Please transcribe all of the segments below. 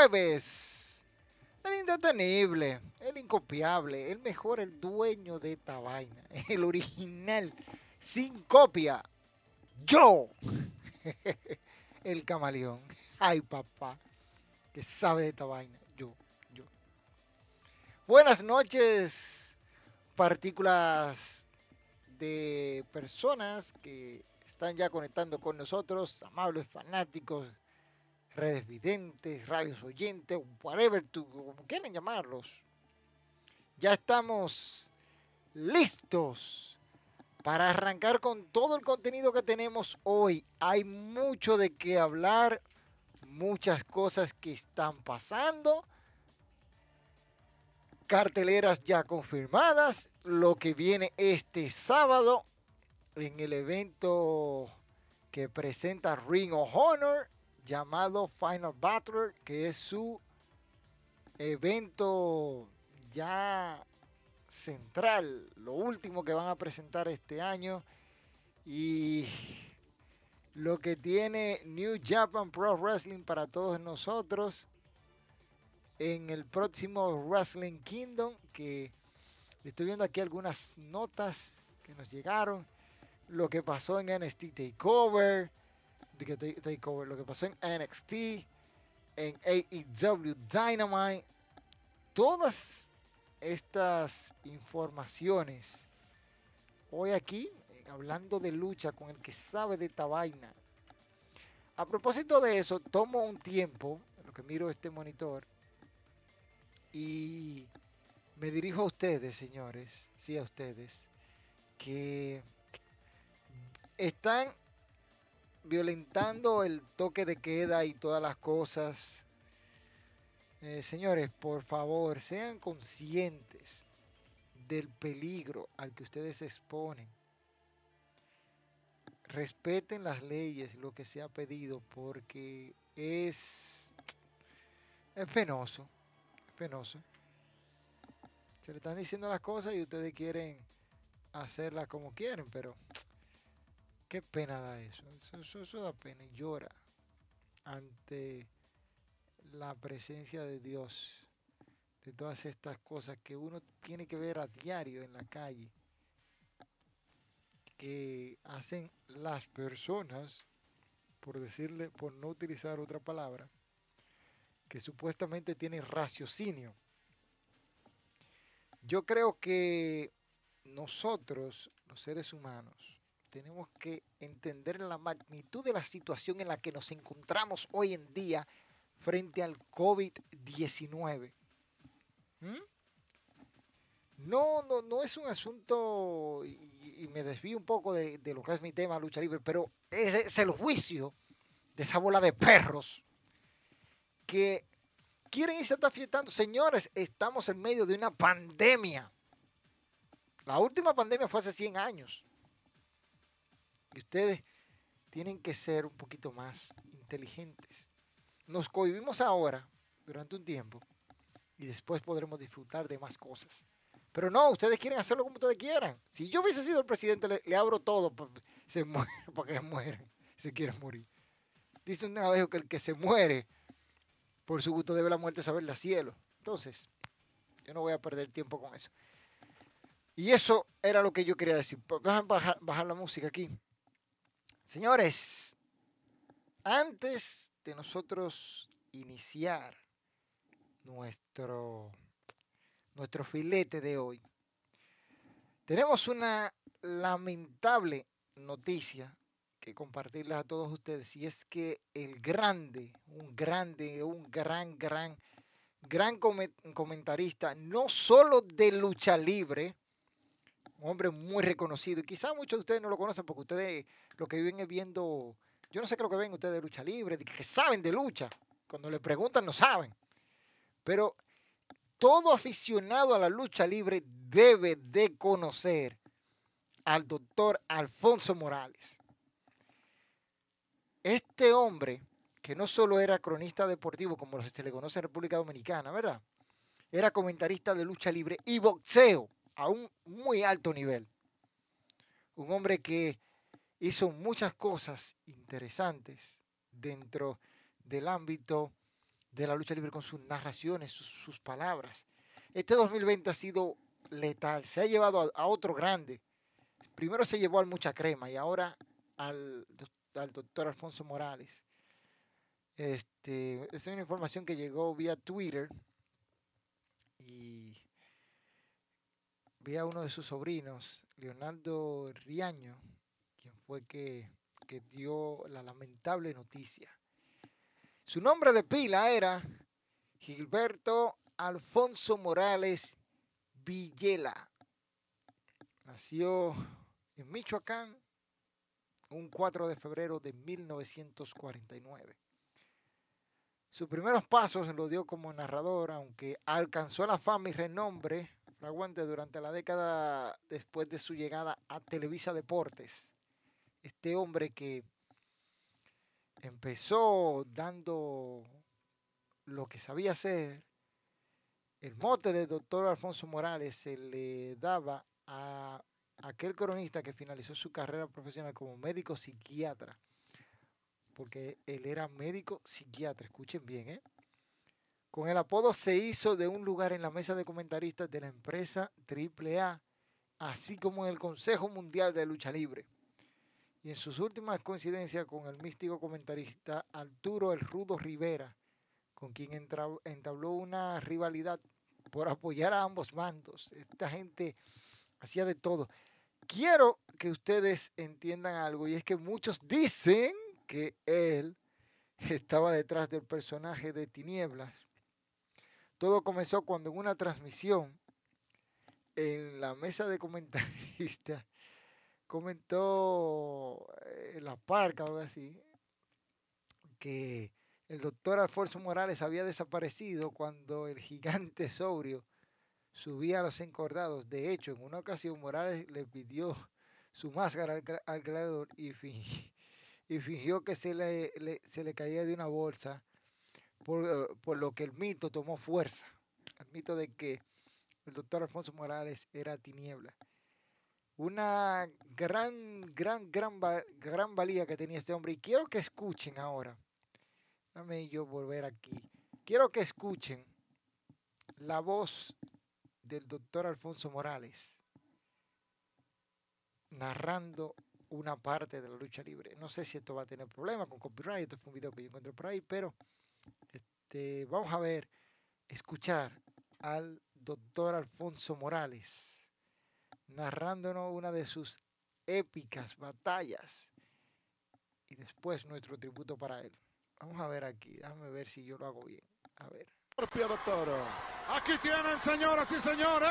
jueves, el indetenible, el incopiable, el mejor, el dueño de esta vaina, el original, sin copia, yo, el camaleón. Ay, papá, que sabe de esta vaina, yo, yo. Buenas noches, partículas de personas que están ya conectando con nosotros, amables fanáticos redes videntes, radios oyentes, whatever, tú, como quieran llamarlos. Ya estamos listos para arrancar con todo el contenido que tenemos hoy. Hay mucho de qué hablar, muchas cosas que están pasando, carteleras ya confirmadas, lo que viene este sábado en el evento que presenta Ring of Honor llamado Final Battle, que es su evento ya central, lo último que van a presentar este año. Y lo que tiene New Japan Pro Wrestling para todos nosotros en el próximo Wrestling Kingdom, que estoy viendo aquí algunas notas que nos llegaron, lo que pasó en NXT Takeover, lo que pasó en NXT, en AEW Dynamite, todas estas informaciones. Hoy aquí, hablando de lucha con el que sabe de esta vaina. A propósito de eso, tomo un tiempo, lo que miro este monitor, y me dirijo a ustedes, señores, sí a ustedes, que están violentando el toque de queda y todas las cosas. Eh, señores, por favor, sean conscientes del peligro al que ustedes se exponen. Respeten las leyes, lo que se ha pedido, porque es, es penoso, es penoso. Se le están diciendo las cosas y ustedes quieren hacerlas como quieren, pero Qué pena da eso. Eso, da pena y llora ante la presencia de Dios, de todas estas cosas que uno tiene que ver a diario en la calle, que hacen las personas, por decirle, por no utilizar otra palabra, que supuestamente tienen raciocinio. Yo creo que nosotros, los seres humanos, tenemos que entender la magnitud de la situación en la que nos encontramos hoy en día frente al COVID-19. ¿Mm? No, no, no es un asunto, y, me desvío un poco de, lo que es mi tema, lucha libre, pero es, el juicio de esa bola de perros que quieren irse fiestando. Señores, estamos en medio de una pandemia. La última pandemia fue hace 100 años. Y ustedes tienen que ser un poquito más inteligentes. Nos cohibimos ahora durante un tiempo y después podremos disfrutar de más cosas. Pero no, ustedes quieren hacerlo como ustedes quieran. Si yo hubiese sido el presidente, le, abro todo para, se muere, que se mueren, si quieren morir. Dice un navajo que el que se muere por su gusto debe la muerte saberle a cielo. Entonces, yo no voy a perder tiempo con eso. Y eso era lo que yo quería decir. Bajar la música aquí. Señores, antes de nosotros iniciar nuestro, nuestro filete de hoy, tenemos una lamentable noticia que compartirles a todos ustedes y es que el grande, un grande, un gran, gran, gran comentarista, no solo de lucha libre, un hombre muy reconocido. Y quizá muchos de ustedes no lo conocen porque ustedes lo que viven es viendo, yo no sé qué lo que ven ustedes de lucha libre, que saben de lucha. Cuando le preguntan no saben. Pero todo aficionado a la lucha libre debe de conocer al doctor Alfonso Morales. Este hombre, que no solo era cronista deportivo, como se le conoce en República Dominicana, ¿verdad? Era comentarista de lucha libre y boxeo a un muy alto nivel. Un hombre que hizo muchas cosas interesantes dentro del ámbito de la lucha libre con sus narraciones, sus, palabras. Este 2020 ha sido letal, se ha llevado a, a, otro grande. Primero se llevó al Mucha Crema y ahora al, al doctor Alfonso Morales. Este, es una información que llegó vía Twitter y vi a uno de sus sobrinos, Leonardo Riaño, quien fue que, que dio la lamentable noticia. Su nombre de pila era Gilberto Alfonso Morales Villela. Nació en Michoacán un 4 de febrero de 1949. Sus primeros pasos lo dio como narrador, aunque alcanzó la fama y renombre durante la década después de su llegada a Televisa Deportes. Este hombre que empezó dando lo que sabía hacer, el mote del doctor Alfonso Morales se le daba a aquel cronista que finalizó su carrera profesional como médico psiquiatra, porque él era médico psiquiatra, escuchen bien, ¿eh? Con el apodo se hizo de un lugar en la mesa de comentaristas de la empresa AAA, así como en el Consejo Mundial de Lucha Libre. Y en sus últimas coincidencias con el místico comentarista Arturo El Rudo Rivera, con quien entabló una rivalidad por apoyar a ambos bandos. Esta gente hacía de todo. Quiero que ustedes entiendan algo, y es que muchos dicen que él estaba detrás del personaje de Tinieblas todo comenzó cuando en una transmisión en la mesa de comentaristas comentó en la parca o algo así que el doctor Alfonso Morales había desaparecido cuando el gigante sobrio subía a los encordados. De hecho, en una ocasión Morales le pidió su máscara al, gladiador y, fingió, y fingió que se le caía de una bolsa por, eh, por, lo que el mito tomó fuerza, el mito de que el doctor Alfonso Morales era tiniebla. Una gran, gran, gran, gran valía que tenía este hombre. Y quiero que escuchen ahora. Dame yo volver aquí. Quiero que escuchen la voz del doctor Alfonso Morales narrando una parte de la lucha libre. No sé si esto va a tener problemas con copyright. Esto fue un video que yo encontré por ahí, pero este, vamos a ver, escuchar al doctor Alfonso Morales narrándonos una de sus épicas batallas y después nuestro tributo para él. Vamos a ver aquí, déjame ver si yo lo hago bien. A ver. Doctor. Aquí tienen, señoras y señores.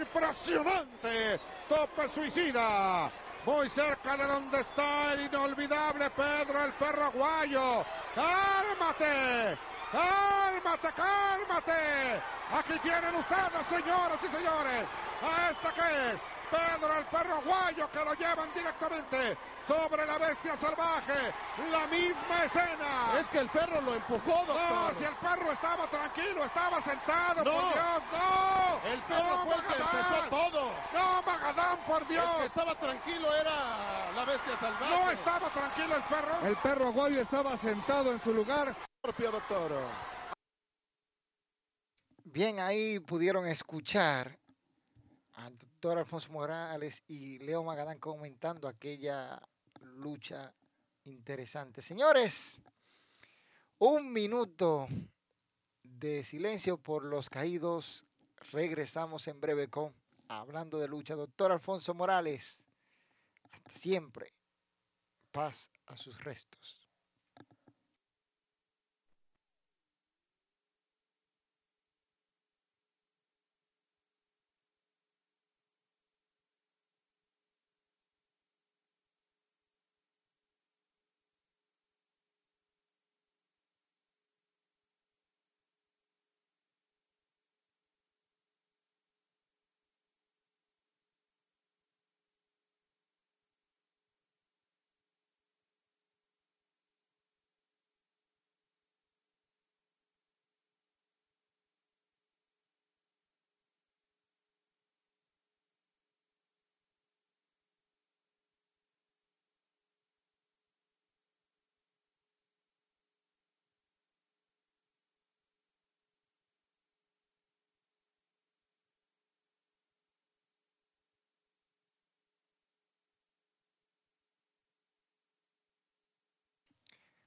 Impresionante. Tope suicida muy cerca de donde está el inolvidable Pedro el perro guayo. ¡Cálmate! ¡Cálmate, cálmate! Aquí tienen ustedes, señoras y señores, a esta que es Pedro el perro guayo que lo llevan directamente sobre la bestia salvaje. La misma escena. Es que el perro lo empujó, doctor. No, si el perro estaba tranquilo, estaba sentado, no. por Dios, no. El perro no, fue el que empezó todo. No, Magadán, por Dios. El que estaba tranquilo era la bestia salvaje. No estaba tranquilo el perro. El perro aguayo estaba sentado en su lugar. Propio doctor. Bien, ahí pudieron escuchar al doctor Alfonso Morales y Leo Magadán comentando aquella lucha interesante. Señores, un minuto de silencio por los caídos. Regresamos en breve con Hablando de lucha. Doctor Alfonso Morales, hasta siempre. Paz a sus restos.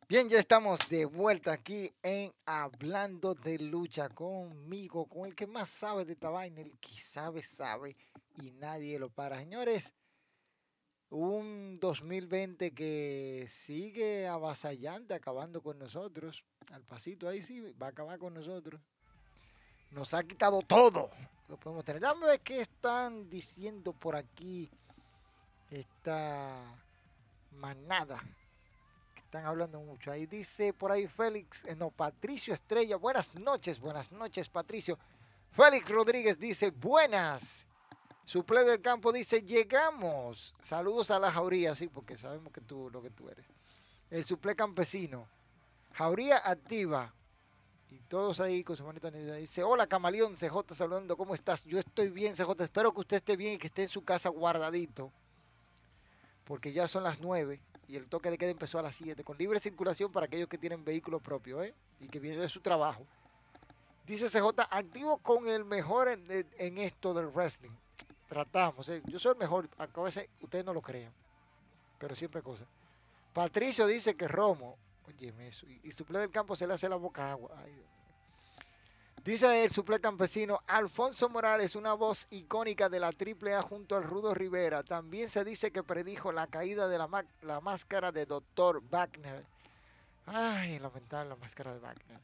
Bien, ya estamos de vuelta aquí en Hablando de Lucha conmigo, con el que más sabe de esta vaina, el que sabe, sabe y nadie lo para. Señores, un 2020 que sigue avasallante, acabando con nosotros. Al pasito ahí sí, va a acabar con nosotros. Nos ha quitado todo lo podemos tener. Dame ver qué están diciendo por aquí esta manada están hablando mucho. Ahí dice por ahí Félix, eh, no, Patricio Estrella, buenas noches, buenas noches Patricio. Félix Rodríguez dice, buenas. Suple del campo dice, llegamos. Saludos a la jauría, sí, porque sabemos que tú lo que tú eres. El suple campesino. Jauría activa. Y todos ahí con su manita dice, hola Camaleón, CJ saludando, ¿cómo estás? Yo estoy bien, CJ, espero que usted esté bien y que esté en su casa guardadito. Porque ya son las nueve y el toque de queda empezó a las 7, con libre circulación para aquellos que tienen vehículo propio ¿eh? y que vienen de su trabajo. Dice CJ, activo con el mejor en, esto del wrestling. Tratamos, ¿eh? yo soy el mejor, a veces ustedes no lo crean, pero siempre cosas. Patricio dice que Romo, oye, eso, y, y suple del campo se le hace la boca agua. Dice el suple campesino, Alfonso Morales, una voz icónica de la AAA junto al Rudo Rivera. También se dice que predijo la caída de la, máscara de Dr. Wagner. Ay, lamentable la máscara de Wagner.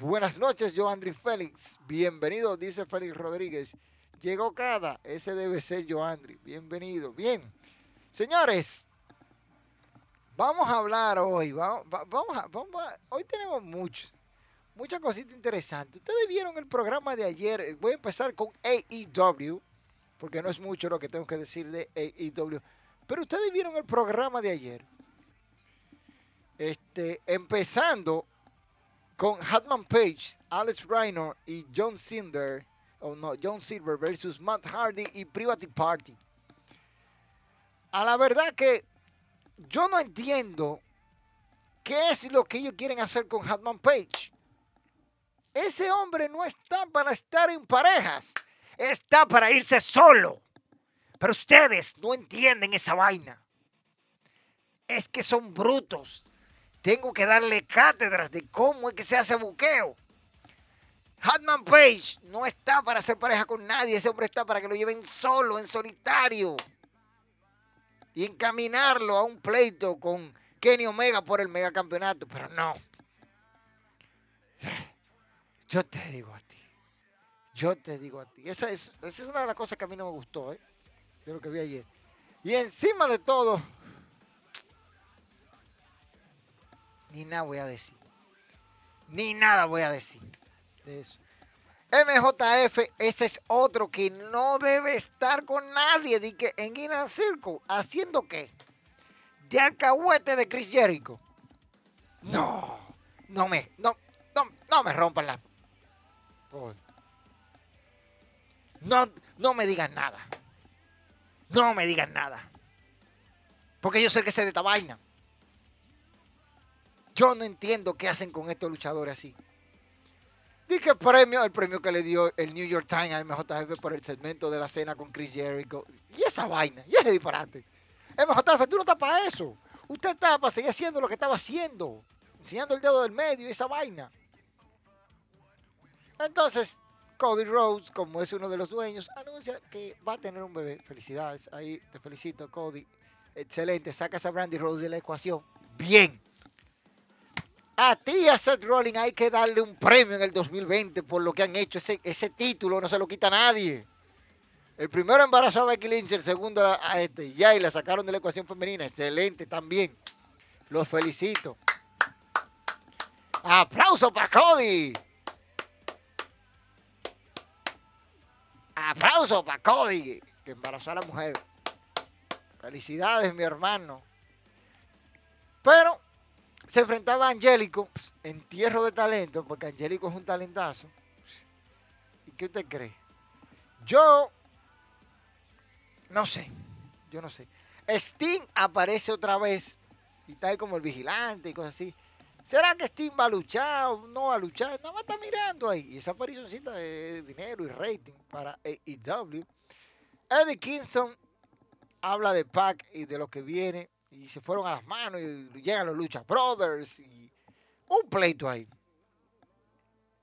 Buenas noches, yo Andri Félix. Bienvenido, dice Félix Rodríguez. Llegó cada, ese debe ser yo Andri. Bienvenido. Bien. Señores, vamos a hablar hoy. Vamos, vamos, vamos hoy tenemos muchos muchas cositas interesantes. Ustedes vieron el programa de ayer. Eh, voy a empezar con AEW, porque no es mucho lo que tengo que decir de AEW. Pero ustedes vieron el programa de ayer. Este, empezando con Hatman Page, Alex Reiner y John Cinder, o no, John Silver versus Matt Hardy y Private Party. A la verdad que yo no entiendo qué es lo que ellos quieren hacer con Hatman Page. Ese hombre no está para estar en parejas, está para irse solo. Pero ustedes no entienden esa vaina. Es que son brutos. Tengo que darle cátedras de cómo es que se hace buqueo. Hatman Page no está para hacer pareja con nadie. Ese hombre está para que lo lleven solo, en solitario. Y encaminarlo a un pleito con Kenny Omega por el megacampeonato. Pero no. Yo te digo a ti. Yo te digo a ti. Esa es, esa es una de las cosas que a mí no me gustó, ¿eh? De lo que vi ayer. Y encima de todo, ni nada voy a decir. Ni nada voy a decir de eso. MJF, ese es otro que no debe estar con nadie de en Inner Circle. ¿Haciendo qué? De alcahuete de Chris Jericho. No, no me, no, no, no me rompan la no, no me digan nada. No me digan nada. Porque yo sé que sé de esta vaina. Yo no entiendo qué hacen con estos luchadores así. Dije premio, el premio que le dio el New York Times al MJF por el segmento de la cena con Chris Jericho. Y esa vaina, y ese disparate. MJF, tú no estás para eso. Usted está para seguir haciendo lo que estaba haciendo. Enseñando el dedo del medio y esa vaina. Entonces, Cody Rhodes, como es uno de los dueños, anuncia que va a tener un bebé. Felicidades, ahí te felicito, Cody. Excelente, sacas a Brandy Rhodes de la ecuación. Bien. A ti a Seth Rollins hay que darle un premio en el 2020 por lo que han hecho. Ese, título no se lo quita nadie. El primero embarazó a Becky Lynch, el segundo a este. Ya, y la sacaron de la ecuación femenina. Excelente también. Los felicito. Aplauso para Cody. Aplauso para Cody, que embarazó a la mujer. Felicidades, mi hermano. Pero se enfrentaba a Angélico, entierro de talento, porque Angélico es un talentazo. ¿Y qué usted cree? Yo no sé, yo no sé. Sting aparece otra vez y ahí como el vigilante y cosas así. ¿Será que Steam va a luchar o no va a luchar? Nada más está mirando ahí. Y esa aparicióncita de dinero y rating para AEW. Eddie Kingston habla de Pac y de lo que viene. y se fueron a las manos y llegan los Lucha Brothers y un pleito ahí.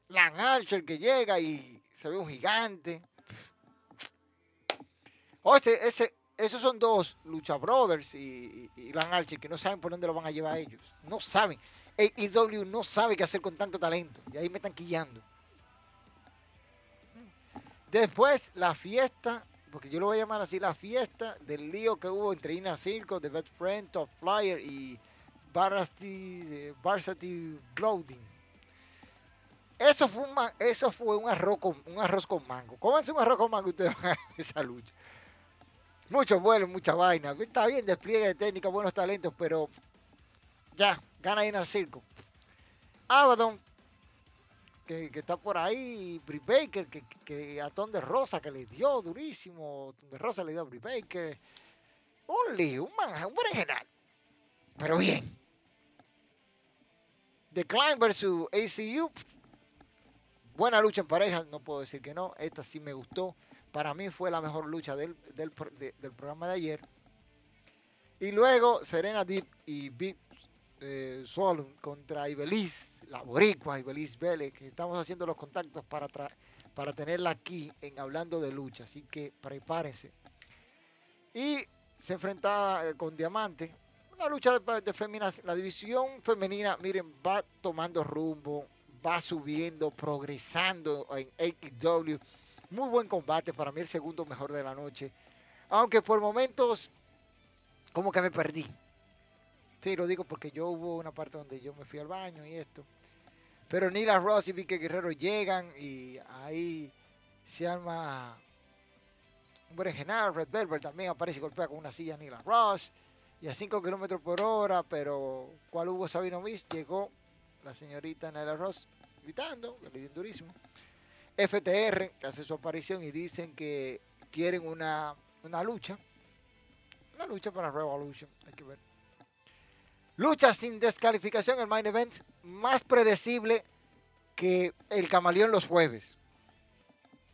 Lan Archer que llega y se ve un gigante. O ese, ese, esos son dos Lucha Brothers y, y, y Lan Archer que no saben por dónde lo van a llevar ellos. No saben. AEW no sabe qué hacer con tanto talento. Y ahí me están quillando. Después, la fiesta, porque yo lo voy a llamar así, la fiesta del lío que hubo entre Inner Circle, The Best Friend, Top Flyer y Varsity, eh, Varsity. Eso fue, un, un, arroz con, un arroz con mango. Cómanse un arroz con mango ustedes van a esa lucha. Muchos vuelos, mucha vaina. Está bien, despliegue de técnica, buenos talentos, pero ya, gana Inner Circle. Abaddon, que, está por ahí, Brie Baker, que, que a Ton de Rosa, que le dio durísimo. Ton de Rosa le dio a Brie Baker. Un lío, un manja, un berenjenal. Pero bien. The Climb versus ACU. Buena lucha en pareja, no puedo decir que no. Esta sí me gustó. Para mí fue la mejor lucha del, del programa de ayer. Y luego Serena Deep y Big eh, contra Ibeliz, la boricua Ibeliz Vélez, que estamos haciendo los contactos para, para tenerla aquí en Hablando de Lucha. Así que prepárense. Y se enfrentaba eh, con Diamante. Una lucha de, de feminas. La división femenina, miren, va tomando rumbo, va subiendo, progresando en AEW. Muy buen combate, para mí el segundo mejor de la noche. Aunque por momentos como que me perdí. Sí, lo digo porque yo hubo una parte donde yo me fui al baño y esto. Pero Nila Ross y Vicky Guerrero llegan y ahí se arma un berenjenal. Red Velvet también aparece y golpea con una silla Nila Ross. Y a 5 kilómetros por hora, pero ¿cuál hubo Sabino Miss? Llegó la señorita Nila Ross gritando, le dio durísimo. FTR, que hace su aparición y dicen que quieren una, una lucha. Una lucha para Revolution, hay que ver. Lucha sin descalificación, el main event más predecible que el camaleón los jueves.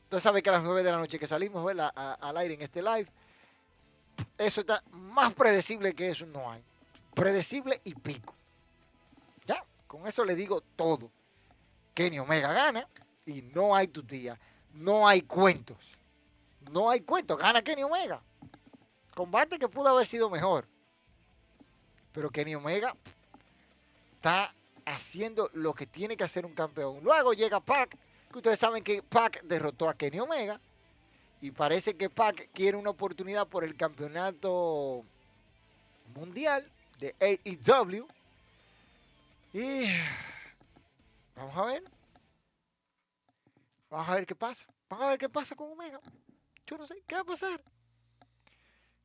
Usted sabe que a las 9 de la noche que salimos. A- al aire en este live, eso está más predecible que eso no hay. Predecible y pico. Ya, con eso le digo todo. Kenny Omega gana y no hay tutía. No hay cuentos. No hay cuentos. Gana Kenny Omega. Combate que pudo haber sido mejor. Pero Kenny Omega está haciendo lo que tiene que hacer un campeón. Luego llega Pac, que ustedes saben que Pac derrotó a Kenny Omega. Y parece que Pac quiere una oportunidad por el campeonato mundial de AEW. Y vamos a ver. Vamos a ver qué pasa. Vamos a ver qué pasa con Omega. Yo no sé, ¿qué va a pasar?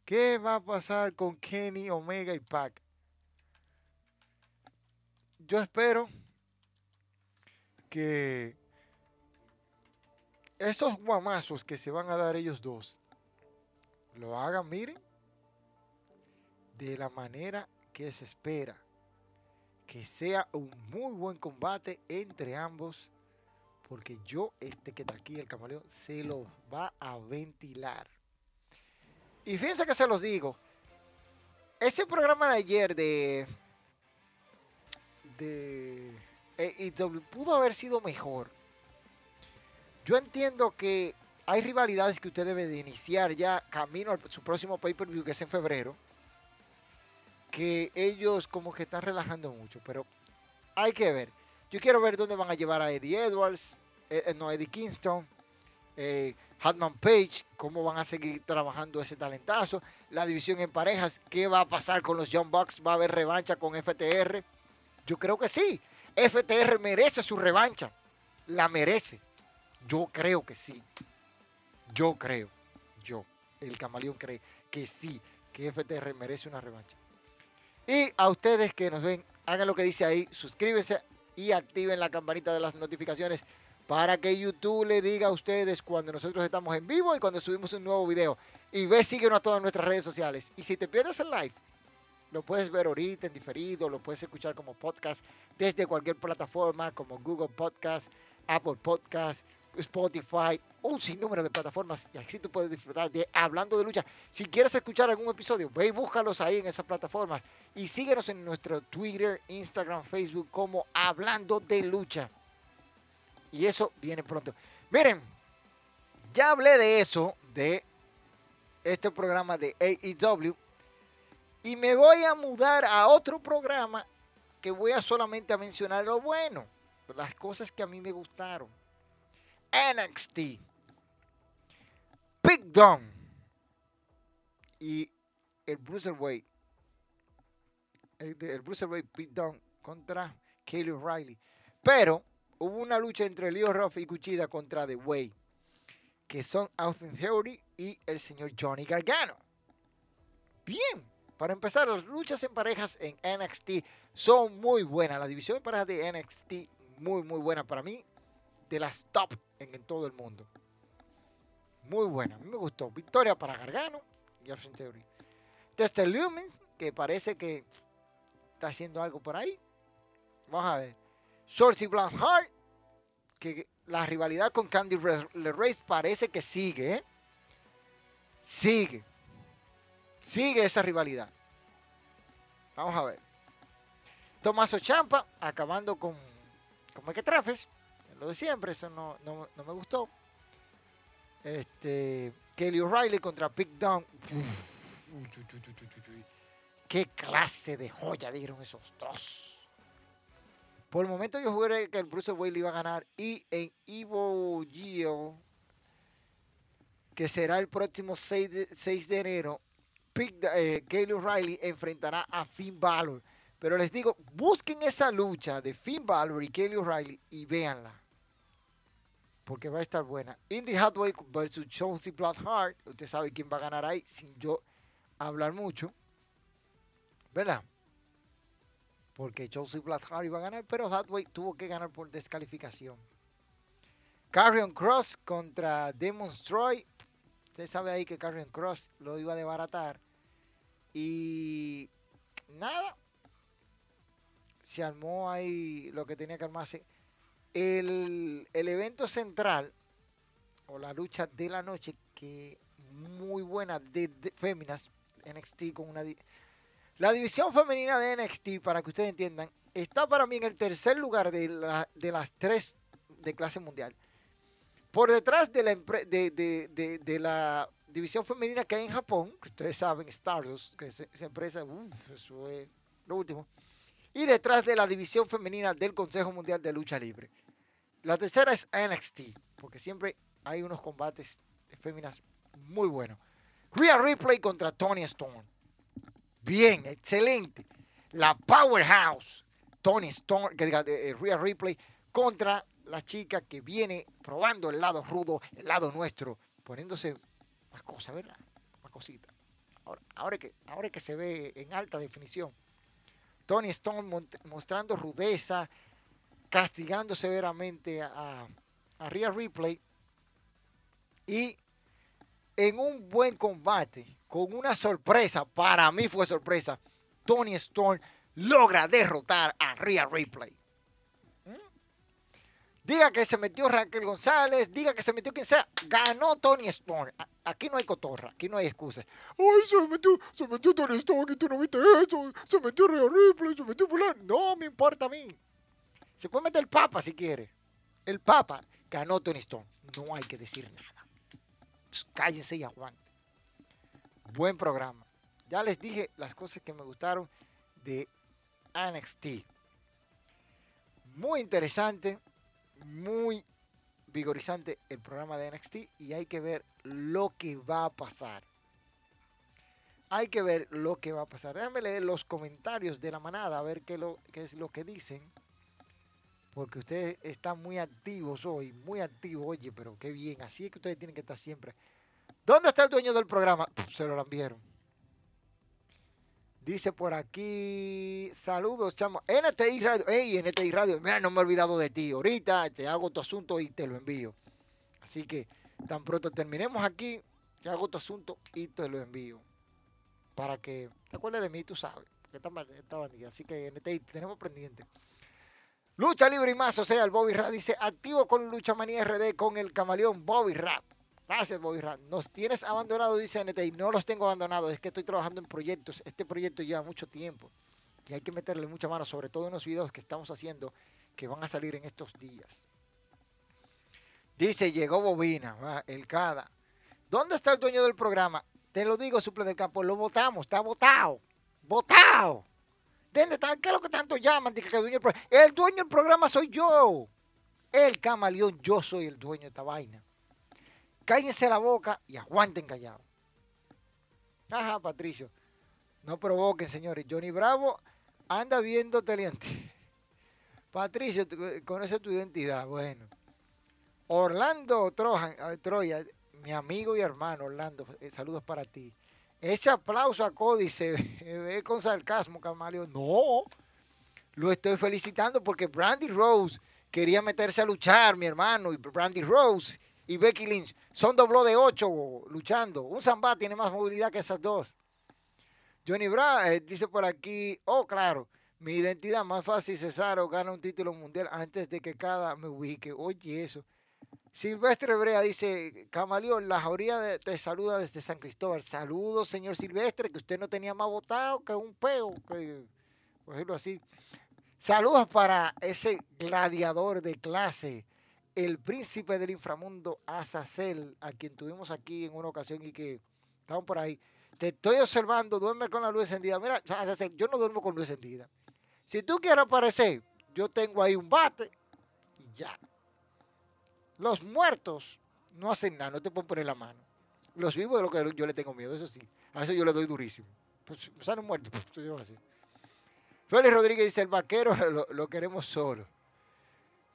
¿Qué va a pasar con Kenny Omega y Pac? Yo espero que esos guamazos que se van a dar ellos dos lo hagan, miren, de la manera que se espera. Que sea un muy buen combate entre ambos. Porque yo, este que está aquí, el camaleón, se lo va a ventilar. Y fíjense que se los digo. Ese programa de ayer de. De. AEW pudo haber sido mejor. Yo entiendo que hay rivalidades que usted debe de iniciar ya camino a su próximo pay-per-view, que es en febrero. Que ellos como que están relajando mucho, pero hay que ver. Yo quiero ver dónde van a llevar a Eddie Edwards, eh, eh, no, Eddie Kingston, eh, Page, cómo van a seguir trabajando ese talentazo. La división en parejas, qué va a pasar con los Young Bucks, va a haber revancha con FTR. Yo creo que sí. FTR merece su revancha. La merece. Yo creo que sí. Yo creo. Yo, el camaleón cree que sí, que FTR merece una revancha. Y a ustedes que nos ven, hagan lo que dice ahí, suscríbanse y activen la campanita de las notificaciones para que YouTube le diga a ustedes cuando nosotros estamos en vivo y cuando subimos un nuevo video. Y ve, síguenos a todas nuestras redes sociales. Y si te pierdes el live, lo puedes ver ahorita en diferido, lo puedes escuchar como podcast desde cualquier plataforma como Google Podcast, Apple Podcast, Spotify, un sinnúmero de plataformas y así tú puedes disfrutar de Hablando de Lucha. Si quieres escuchar algún episodio, ve y búscalos ahí en esas plataformas y síguenos en nuestro Twitter, Instagram, Facebook como Hablando de Lucha. Y eso viene pronto. Miren, ya hablé de eso, de este programa de AEW, y me voy a mudar a otro programa que voy a solamente a mencionar lo bueno, las cosas que a mí me gustaron. NXT, Big Dom y el Bruiserweight, el, el Bruiserweight Big Dom contra Kelly O'Reilly. Pero hubo una lucha entre Leo Ruff y Cuchida contra The Way, que son Austin Theory y el señor Johnny Gargano. Bien, para empezar, las luchas en parejas en NXT son muy buenas. La división de parejas de NXT, muy, muy buena para mí. De las top en, en todo el mundo. Muy buena. A mí me gustó. Victoria para Gargano y Austin Theory. Desde Lumens, que parece que está haciendo algo por ahí. Vamos a ver. Shorty Black Heart, que la rivalidad con Candy LeRace parece que sigue. ¿eh? Sigue. Sigue esa rivalidad. Vamos a ver. Tomaso Champa acabando con, con. Lo de siempre, eso no, no, no me gustó. Este, Kelly O'Reilly contra Big Down. Qué clase de joya dieron esos dos. Por el momento yo jugué que el Bruce Wayne iba a ganar. Y en Evo Gio, que será el próximo 6 de, 6 de enero, Big, eh, O'Reilly enfrentará a Finn Balor. Pero les digo, busquen esa lucha de Finn Balor y Kelly O'Reilly y véanla. Porque va a estar buena. Indy Hathaway versus Chelsea Bloodheart. Usted sabe quién va a ganar ahí sin yo hablar mucho. ¿Verdad? Porque Chelsea Bloodheart iba a ganar, pero Hathaway tuvo que ganar por descalificación. Carrion Cross contra Demon Troy. Usted sabe ahí que Carrion Cross lo iba a desbaratar. Y nada. Se armó ahí lo que tenía que armarse. El, el, evento central, o la lucha de la noche, que muy buena de, féminas, NXT con una... La división femenina de NXT, para que ustedes entiendan, está para mí en el tercer lugar de, la, de las tres de clase mundial. Por detrás de, la división femenina que hay en Japón, que ustedes saben, Stardust, que es esa empresa, uf, eso es lo último. Y detrás de la división femenina del Consejo Mundial de Lucha Libre. La tercera es NXT, porque siempre hay unos combates de féminas muy buenos. Rhea Ripley contra Tony Storm. Bien, excelente. La Powerhouse, Tony Storm, que diga, eh, contra la chica que viene probando el lado rudo, el lado nuestro, poniéndose más cosas, ¿verdad? Más cositas. Ahora, que, ahora que se ve en alta definición. Tony Storm mostrando rudeza, castigando severamente a, a Rhea Ripley y en un buen combate, con una sorpresa, para mí fue sorpresa, Tony Storm logra derrotar a Rhea Ripley. Diga que se metió Raquel González, diga que se metió quien sea, ganó Tony Storm. Aquí no hay cotorra, aquí no hay excusas. Ay, se metió, se metió Tony Storm y tú no viste eso, se metió Rhea Ripley, se metió fulano. No me importa a mí. Se puede meter el Papa si quiere. El Papa ganó Tony Storm. No hay que decir nada. Cállense y aguanten. Buen programa. Ya les dije las cosas que me gustaron de NXT. Muy interesante, muy vigorizante el programa de NXT y hay que ver lo que va a pasar. Hay que ver lo que va a pasar. Déjame leer los comentarios de la manada, a ver qué, lo, qué es lo que dicen porque ustedes están muy activos hoy, muy activos, oye, pero qué bien, así es que ustedes tienen que estar siempre. ¿Dónde está el dueño del programa? Se lo enviaron. Dice por aquí, saludos, chamo. NTI Radio, hey, NTI Radio, mira, no me he olvidado de ti. Ahorita te hago tu asunto y te lo envío. Así que tan pronto terminemos aquí, te hago tu asunto y te lo envío. Para que te acuerdes de mí, tú sabes. Esta, esta bandida. Así que NTI, tenemos pendiente. Lucha Libre y más, o sea, el Bobby Rap dice, activo con Lucha Manía RD con el camaleón Bobby Rap. Gracias, Bobby Rap. Nos tienes abandonado, dice NTI. No los tengo abandonados, es que estoy trabajando en proyectos. Este proyecto lleva mucho tiempo y hay que meterle mucha mano, sobre todo en los videos que estamos haciendo que van a salir en estos días. Dice, llegó Bobina, el CADA. ¿Dónde está el dueño del programa? Te lo digo, suple del campo, lo votamos, está votado. Votado. ¿Dónde está? ¿Qué es lo que tanto llaman? el, dueño del programa? el dueño del programa soy yo. El camaleón, yo soy el dueño de esta vaina. Cállense la boca y aguanten callado. Ajá, Patricio. No provoquen, señores. Johnny Bravo anda viendo teleante. Patricio, conoce tu identidad. Bueno. Orlando Trojan, Troya, mi amigo y hermano Orlando, eh, saludos para ti. Ese aplauso a Cody se ve con sarcasmo, Camalio. No, lo estoy felicitando porque Brandy Rose quería meterse a luchar, mi hermano, y Brandy Rose y Becky Lynch son dobló de ocho luchando. Un Zamba tiene más movilidad que esas dos. Johnny Brown eh, dice por aquí, oh, claro, mi identidad más fácil, Cesaro gana un título mundial antes de que cada me ubique. Oye, eso. Silvestre Brea dice, Camaleón, la jauría te saluda desde San Cristóbal. Saludos, señor Silvestre, que usted no tenía más votado que un peo, que, decirlo así. Saludos para ese gladiador de clase, el príncipe del inframundo, Azazel, a quien tuvimos aquí en una ocasión y que estaban por ahí. Te estoy observando, duerme con la luz encendida. Mira, yo no duermo con luz encendida. Si tú quieres aparecer, yo tengo ahí un bate y ya. Los muertos no hacen nada, no te pueden poner la mano. Los vivos es lo que yo le tengo miedo, eso sí. A eso yo le doy durísimo. Pues salen muertos. Pues, Félix Rodríguez dice, el vaquero lo, queremos solo.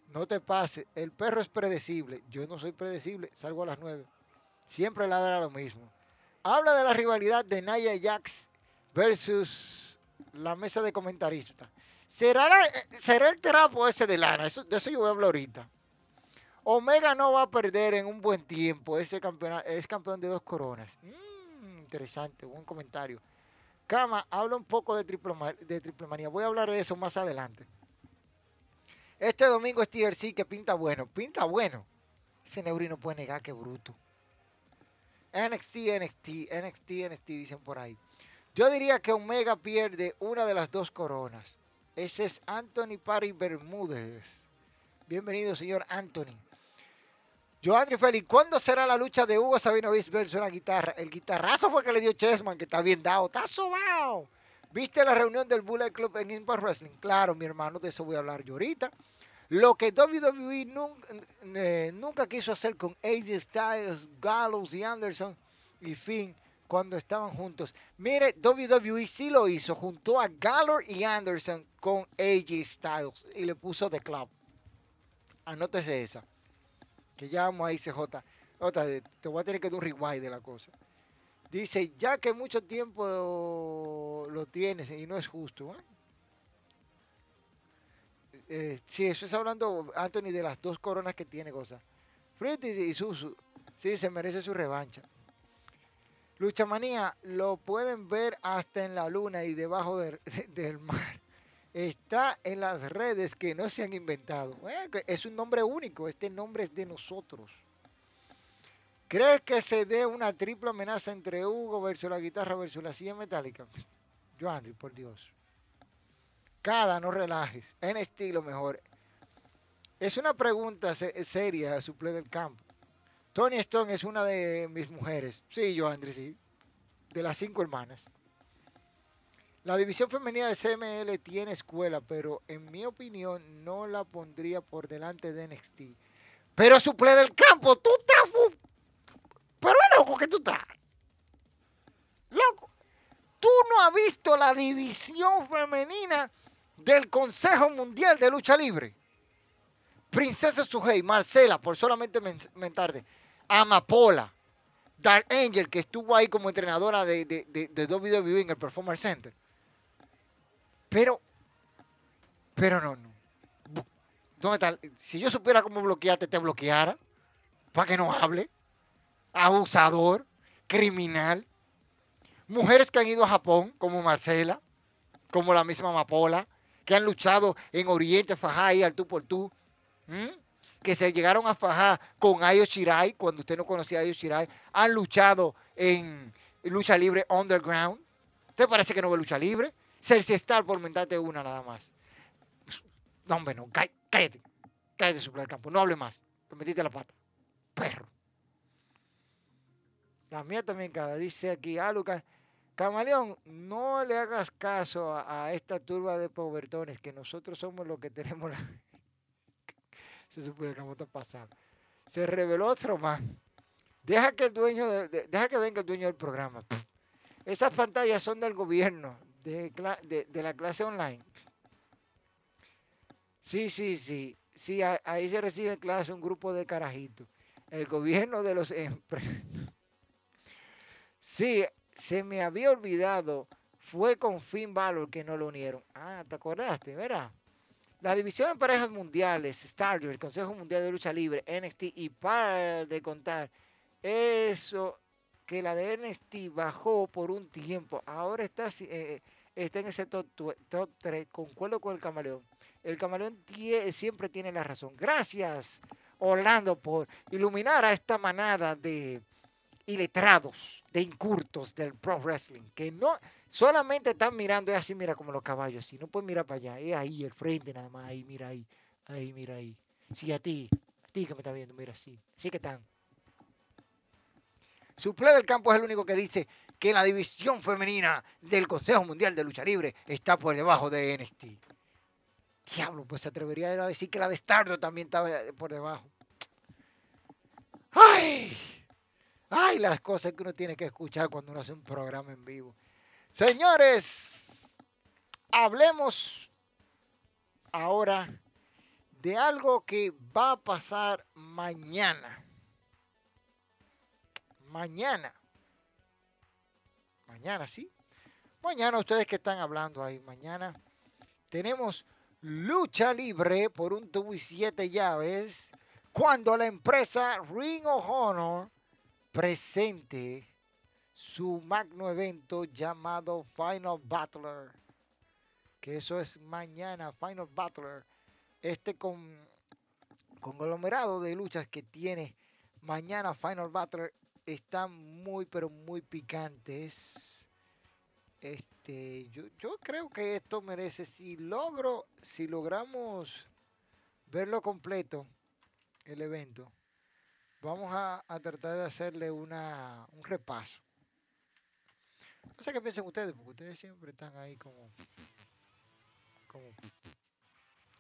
No te pase, el perro es predecible. Yo no soy predecible, salgo a las nueve. Siempre ladra lo mismo. Habla de la rivalidad de Naya Jax versus la mesa de comentaristas. ¿Será, ¿Será el trapo ese de lana? de eso yo voy a hablar ahorita. Omega no va a perder en un buen tiempo. Ese campeonato, es campeón de dos coronas. Mm, interesante, buen comentario. Cama, habla un poco de triple, de manía. Voy a hablar de eso más adelante. Este domingo es TRC que pinta bueno. Pinta bueno. Ese Neuri no puede negar que bruto. NXT, NXT, NXT, NXT, dicen por ahí. Yo diría que Omega pierde una de las dos coronas. Ese es Anthony Pari Bermúdez. Bienvenido, señor Anthony. Joandri Félix, ¿cuándo será la lucha de Hugo Sabinovich versus la guitarra? El guitarrazo fue que le dio Chessman, que está bien dado. ¡Está sobao! ¿Viste la reunión del Bullet Club en Impact Wrestling? Claro, mi hermano, de eso voy a hablar yo ahorita. Lo que WWE nunca, eh, nunca quiso hacer con AJ Styles, Gallows y Anderson y Finn cuando estaban juntos. Mire, WWE sí lo hizo, juntó a Gallor y Anderson con AJ Styles y le puso The Club. Anótese esa que ya vamos ahí, CJ. Otra, te voy a tener que dar un rewind de la cosa. Dice, ya que mucho tiempo lo tienes y no es justo. ¿eh? Eh, sí, eso es hablando, Anthony, de las dos coronas que tiene, cosa. Freddy y Susu, sí, se merece su revancha. Lucha Manía, lo pueden ver hasta en la luna y debajo del mar está en las redes que no se han inventado. es un nombre único, este nombre es de nosotros. ¿Crees que se dé una triple amenaza entre Hugo versus la guitarra versus la silla metálica? Yo, Andrew, por Dios. Cada, no relajes. En estilo mejor. Es una pregunta seria, suple del campo. Tony Stone es una de mis mujeres. Sí, yo, André, sí. De las cinco hermanas. La división femenina del CML tiene escuela, pero en mi opinión no la pondría por delante de NXT. Pero suple del campo, tú estás... Loco que tú estás. Loco. Tú no has visto la división femenina del Consejo Mundial de Lucha Libre. Princesa Sujei, Marcela, por solamente mentarte. Amapola. Dark Angel, que estuvo ahí como entrenadora de, de, de, de WWE en el Performance Center. Pero, pero no, no. ¿Dónde está? Si yo supiera cómo bloquearte, te bloqueara. Para que no hable. Abusador, criminal. Mujeres que han ido a Japón, como Marcela, como la misma Amapola, que han luchado en Oriente Fajá y al tú por tú, que se llegaron a fajar con Ayo Shirai, cuando usted no conocía a Ayo Shirai, han luchado en lucha libre underground. ¿Usted parece que no ve lucha libre? Cersei Star por mentarte una nada más. No, hombre, no, cállate. Cállate, sobre el campo. No hable más. Te metiste la pata. Perro. La mía también cada dice aquí, ah, Lucas, Camaleón, no le hagas caso a, esta turba de pobretones, que nosotros somos los que tenemos la... Se supone que está pasando. Se reveló otro más. Deja que el dueño, deja que venga el dueño del programa. Esas pantallas son del gobierno, de, la clase online. Sí, sí, sí. Sí, ahí se recibe en clase un grupo de carajitos. El gobierno de los empresas. Sí, se me había olvidado. Fue con Finn Balor que no lo unieron. Ah, ¿te acordaste? ¿Verdad? La división de parejas mundiales, Stargate, el Consejo Mundial de Lucha Libre, NXT y para de contar, eso que la de NXT bajó por un tiempo, ahora está, eh, está en ese top, top 3, concuerdo con el camaleón. El camaleón siempre tiene la razón. Gracias, Orlando, por iluminar a esta manada de iletrados, de incurtos del pro wrestling, que no solamente están mirando, es así, mira como los caballos, así, no pueden mirar para allá, es ahí, el frente nada más, ahí, mira ahí, ahí, mira ahí. Sí, a ti, a ti que me está viendo, mira así, sí que están. Su play del campo es el único que dice que la división femenina del Consejo Mundial de Lucha Libre está por debajo de NXT. Diablo, pues se atrevería a decir que la de Stardust también estaba por debajo. ¡Ay! ¡Ay! Las cosas que uno tiene que escuchar cuando uno hace un programa en vivo. Señores, hablemos ahora de algo que va a pasar mañana. Mañana. Mañana, ¿sí? Mañana, ustedes que están hablando ahí, mañana tenemos lucha libre por un tubo y siete llaves cuando la empresa Ring of Honor presente su magno evento llamado Final Battler. Que eso es mañana, Final Battler. Este con conglomerado de luchas que tiene mañana Final Battler están muy pero muy picantes. Este, yo, yo creo que esto merece, si logro, si logramos verlo completo, el evento, vamos a, tratar de hacerle una, un repaso. No sé qué piensan ustedes, porque ustedes siempre están ahí como, como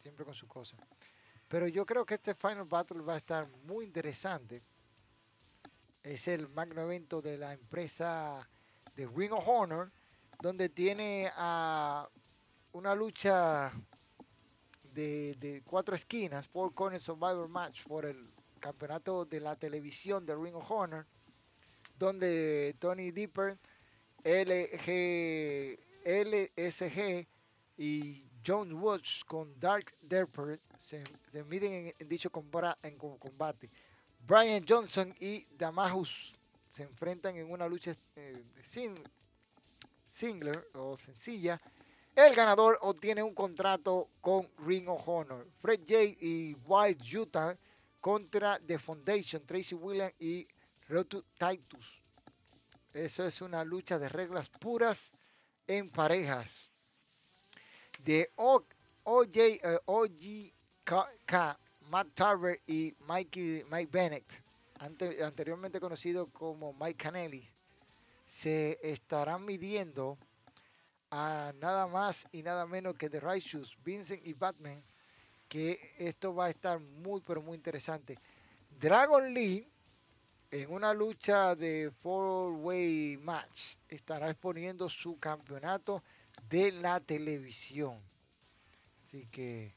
siempre con su cosa. Pero yo creo que este Final Battle va a estar muy interesante. Es el magno evento de la empresa de Ring of Honor donde tiene una lucha de, cuatro esquinas, Four Corner Survivor Match por el campeonato de la televisión de Ring of Honor, donde Tony Dipper, LG, LSG y John Woods con Dark Dipper se, miden en, dicho combate. Brian Johnson y Damahus se enfrentan en una lucha eh, sin Singler o sencilla, el ganador obtiene un contrato con Ring of Honor. Fred J. y White Utah contra The Foundation, Tracy Williams y Rotu Titus. Eso es una lucha de reglas puras en parejas. De OJ, eh, OGK, Matt Tarver y Mikey, Mike Bennett, anteriormente conocido como Mike Canelli, se estarán midiendo a nada más y nada menos que The Righteous, Vincent y Batman, que esto va a estar muy, pero muy interesante. Dragon Lee, en una lucha de four-way match, estará exponiendo su campeonato de la televisión. Así que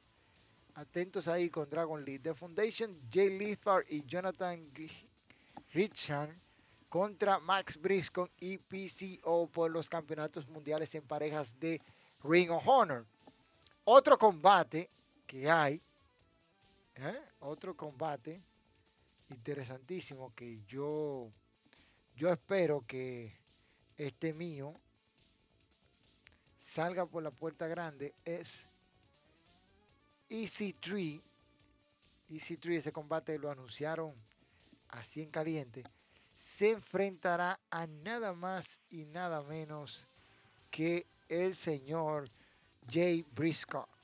atentos ahí con Dragon Lee. The Foundation, Jay Lethar y Jonathan Richard contra Max Briscoe y PCO por los campeonatos mundiales en parejas de Ring of Honor. Otro combate que hay, ¿eh? otro combate interesantísimo que yo, yo espero que este mío salga por la puerta grande es EC3, EC3, ese combate lo anunciaron así en caliente, se enfrentará a nada más y nada menos que el señor Jay Briscoe.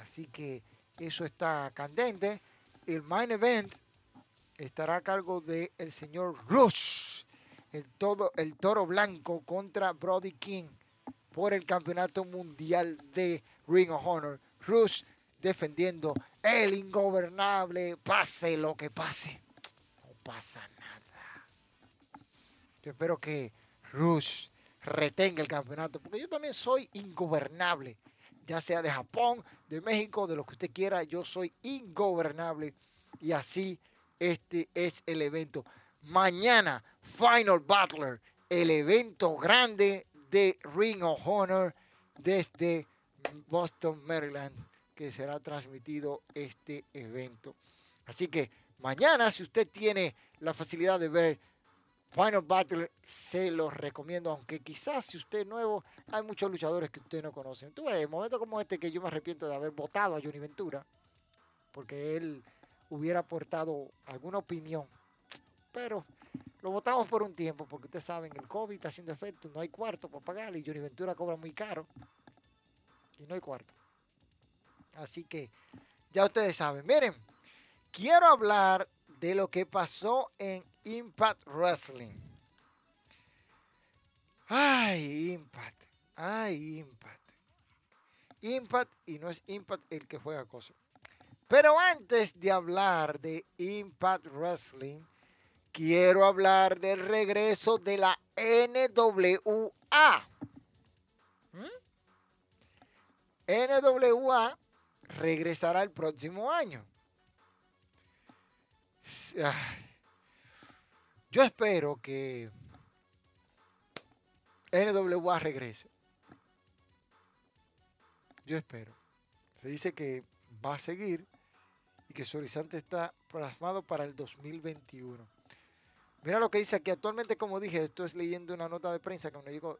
Así que eso está candente. El main event estará a cargo del el señor Rush, el, todo, el toro blanco contra Brody King por el campeonato mundial de Ring of Honor. Rush defendiendo el ingobernable, pase lo que pase. No pasa nada. Yo espero que Rush retenga el campeonato, porque yo también soy ingobernable, ya sea de Japón, de México, de lo que usted quiera, yo soy ingobernable y así este es el evento. Mañana, Final Battler, el evento grande de Ring of Honor desde Boston, Maryland, que será transmitido este evento. Así que mañana, si usted tiene la facilidad de ver Final Battle se los recomiendo, aunque quizás si usted es nuevo, hay muchos luchadores que usted no conoce. Tú ves, momentos como este que yo me arrepiento de haber votado a Johnny Ventura, porque él hubiera aportado alguna opinión. Pero lo votamos por un tiempo, porque ustedes saben, el COVID está haciendo efecto, no hay cuarto para pagar y Johnny Ventura cobra muy caro. Y no hay cuarto. Así que ya ustedes saben. Miren, quiero hablar de lo que pasó en Impact Wrestling. Ay, Impact. Ay, Impact. Impact y no es Impact el que juega cosas. Pero antes de hablar de Impact Wrestling, quiero hablar del regreso de la NWA. ¿Mm? NWA regresará el próximo año. Yo espero que NWA regrese. Yo espero. Se dice que va a seguir y que su está plasmado para el 2021. Mira lo que dice aquí. Actualmente, como dije, esto es leyendo una nota de prensa que me llegó.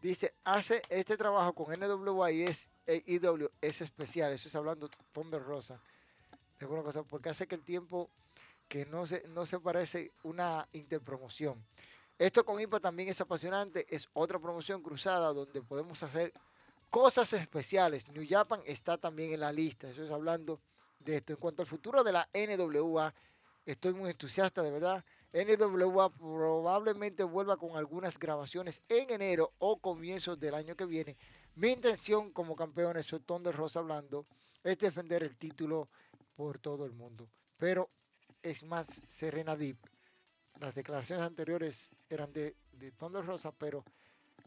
Dice, hace este trabajo con NWA y es, IW es especial. Eso es hablando Fondo Rosa. cosa, porque hace que el tiempo que no se, no se parece una interpromoción. Esto con IPA también es apasionante, es otra promoción cruzada donde podemos hacer cosas especiales. New Japan está también en la lista, eso es hablando de esto. En cuanto al futuro de la NWA, estoy muy entusiasta, de verdad. NWA probablemente vuelva con algunas grabaciones en enero o comienzos del año que viene. Mi intención como campeón, es de Rosa hablando, es defender el título por todo el mundo. Pero es más Serena Deep. Las declaraciones anteriores eran de, de Rosa, pero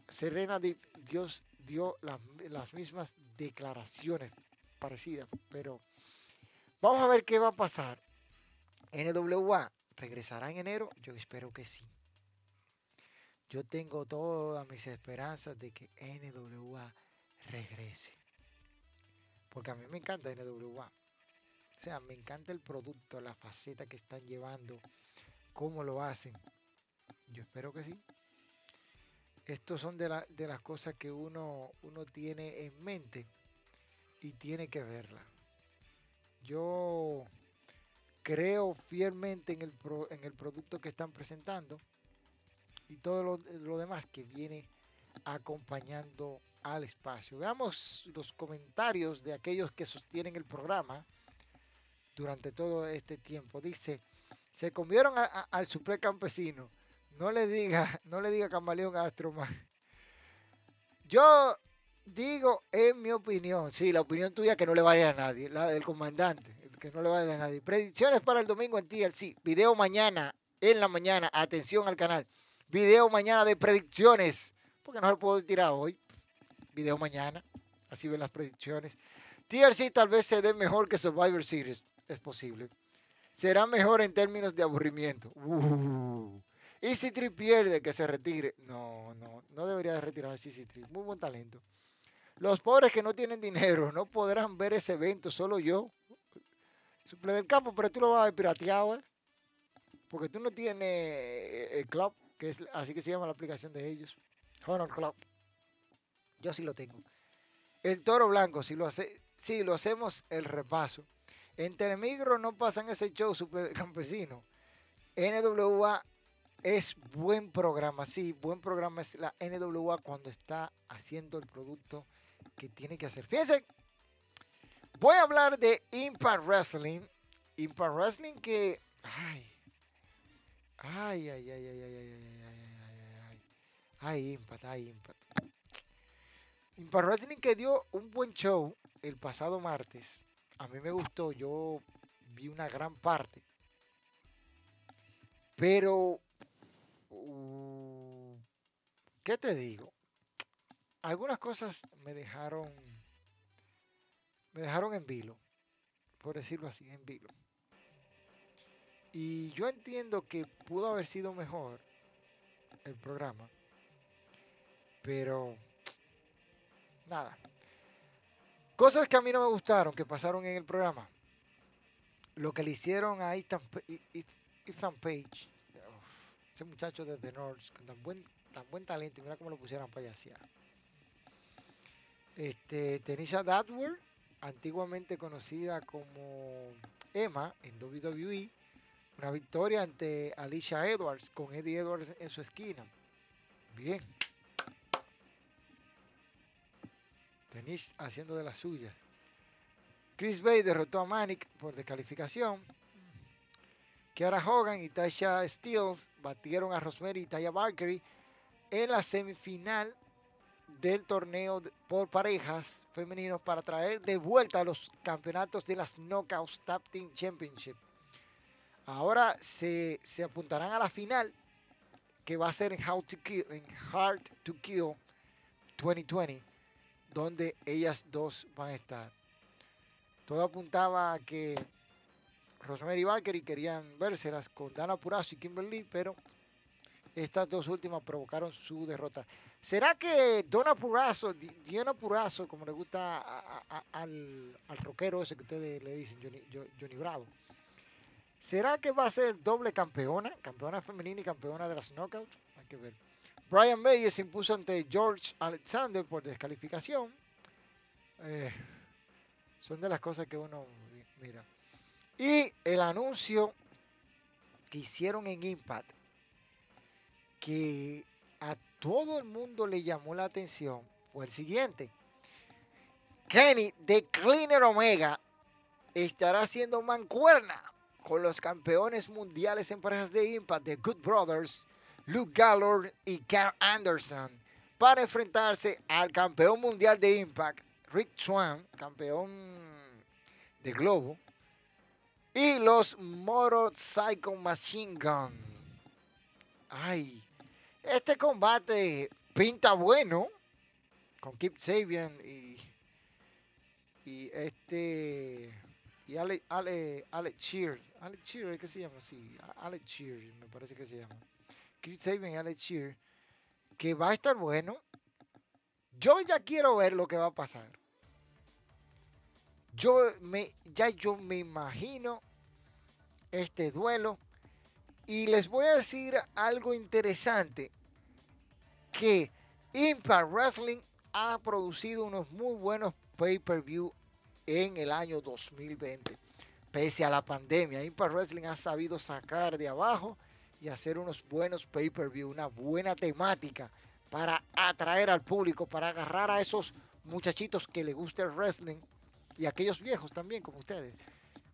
Serena Deep Dios dio las mismas declaraciones parecidas. Pero vamos a ver qué va a pasar. NWA regresará en enero. Yo espero que sí. Yo tengo todas mis esperanzas de que NWA regrese. Porque a mí me encanta NWA. O sea, me encanta el producto, la faceta que están llevando, cómo lo hacen. Yo espero que sí. Estos son de, de las cosas que uno, uno tiene en mente y tiene que verla. Yo creo fielmente en el, en el producto que están presentando y todo lo, lo, demás que viene acompañando al espacio. Veamos los comentarios de aquellos que sostienen el programa durante todo este tiempo. Dice, se comieron al super campesino. No le diga, no le diga camaleón a. Yo digo, en mi opinión, sí, la opinión tuya que no le vaya a nadie, la del comandante, que no le vaya a nadie. Predicciones para el domingo en TLC. Video mañana, en la mañana. Atención al canal. Video mañana de predicciones. Porque no lo puedo tirar hoy. Video mañana. Así ven las predicciones. TLC tal vez se dé mejor que Survivor Series es posible. Será mejor en términos de aburrimiento. Uh. Y si Tri pierde, que se retire. No, no, no debería de retirarse si Tri. Muy buen talento. Los pobres que no tienen dinero no podrán ver ese evento, solo yo. Suple del campo, pero tú lo vas a ver pirateado, ¿eh? Porque tú no tienes eh, el club, que es así que se llama la aplicación de ellos. Honor Club. Yo sí lo tengo. El toro blanco, si lo hace, sí, lo hacemos el repaso. En Telemigro no pasan ese show super campesino. NWA es buen programa, sí, buen programa es la NWA cuando está haciendo el producto que tiene que hacer. Fíjense, voy a hablar de Impact Wrestling. Impact Wrestling que, ay, ay, ay, ay, ay, ay, ay, ay, ay, ay, ay, Impact, ay, Impact. Impact Wrestling que dio un buen show el pasado martes. A mí me gustó, yo vi una gran parte. Pero, uh, ¿qué te digo? Algunas cosas me dejaron, me dejaron en vilo, por decirlo así, en vilo. Y yo entiendo que pudo haber sido mejor el programa, pero nada. Cosas que a mí no me gustaron, que pasaron en el programa. Lo que le hicieron a Ethan, Pa- Ethan Page, uf, ese muchacho de The North, con tan buen, tan buen talento, y mira cómo lo pusieron para payasear. Este, Tenisha Dadward, antiguamente conocida como Emma en WWE, una victoria ante Alicia Edwards, con Eddie Edwards en su esquina. Bien. Tenish haciendo de las suyas. Chris Bay derrotó a Manic por descalificación. Kiara Hogan y Tasha Steels batieron a Rosemary y Taya Valkyrie en la semifinal del torneo por parejas femeninos para traer de vuelta los campeonatos de las Knockouts Tag Team Championship. Ahora se, se apuntarán a la final que va a ser en, How to Kill, en Hard to Kill 2020 donde ellas dos van a estar. Todo apuntaba a que Rosemary y Valkyrie querían vérselas con Dana Purazo y Kimberly, pero estas dos últimas provocaron su derrota. ¿Será que Donna Purazo, Di- Diana Purazo, como le gusta al, al rockero ese que ustedes le dicen, Johnny, Jo- Johnny Bravo, ¿será que va a ser doble campeona, campeona femenina y campeona de las knockouts? Hay que ver. Brian May se impuso ante George Alexander por descalificación. Eh, son de las cosas que uno mi- mira. Y el anuncio que hicieron en Impact, que a todo el mundo le llamó la atención, fue el siguiente. Kenny de Cleaner Omega estará haciendo mancuerna con los campeones mundiales en parejas de Impact de Good Brothers, Luke Gallor y Carl Anderson para enfrentarse al campeón mundial de Impact, Rick Swan, campeón de Globo, y los Motorcycle Machine Guns. Ay, este combate pinta bueno con Kip Sabian y, y este y Ale, Ale, Alex Cheer. Alex Cheer, ¿qué se llama? Sí, Alex Cheer, me parece que se llama. Chris Sabin y Alex que va a estar bueno. Yo ya quiero ver lo que va a pasar. Yo me, ya yo me imagino este duelo. Y les voy a decir algo interesante. Que Impact Wrestling ha producido unos muy buenos pay-per-view en el año 2020. Pese a la pandemia, Impact Wrestling ha sabido sacar de abajo y hacer unos buenos pay-per-view, una buena temática para atraer al público, para agarrar a esos muchachitos que les gusta el wrestling y aquellos viejos también como ustedes,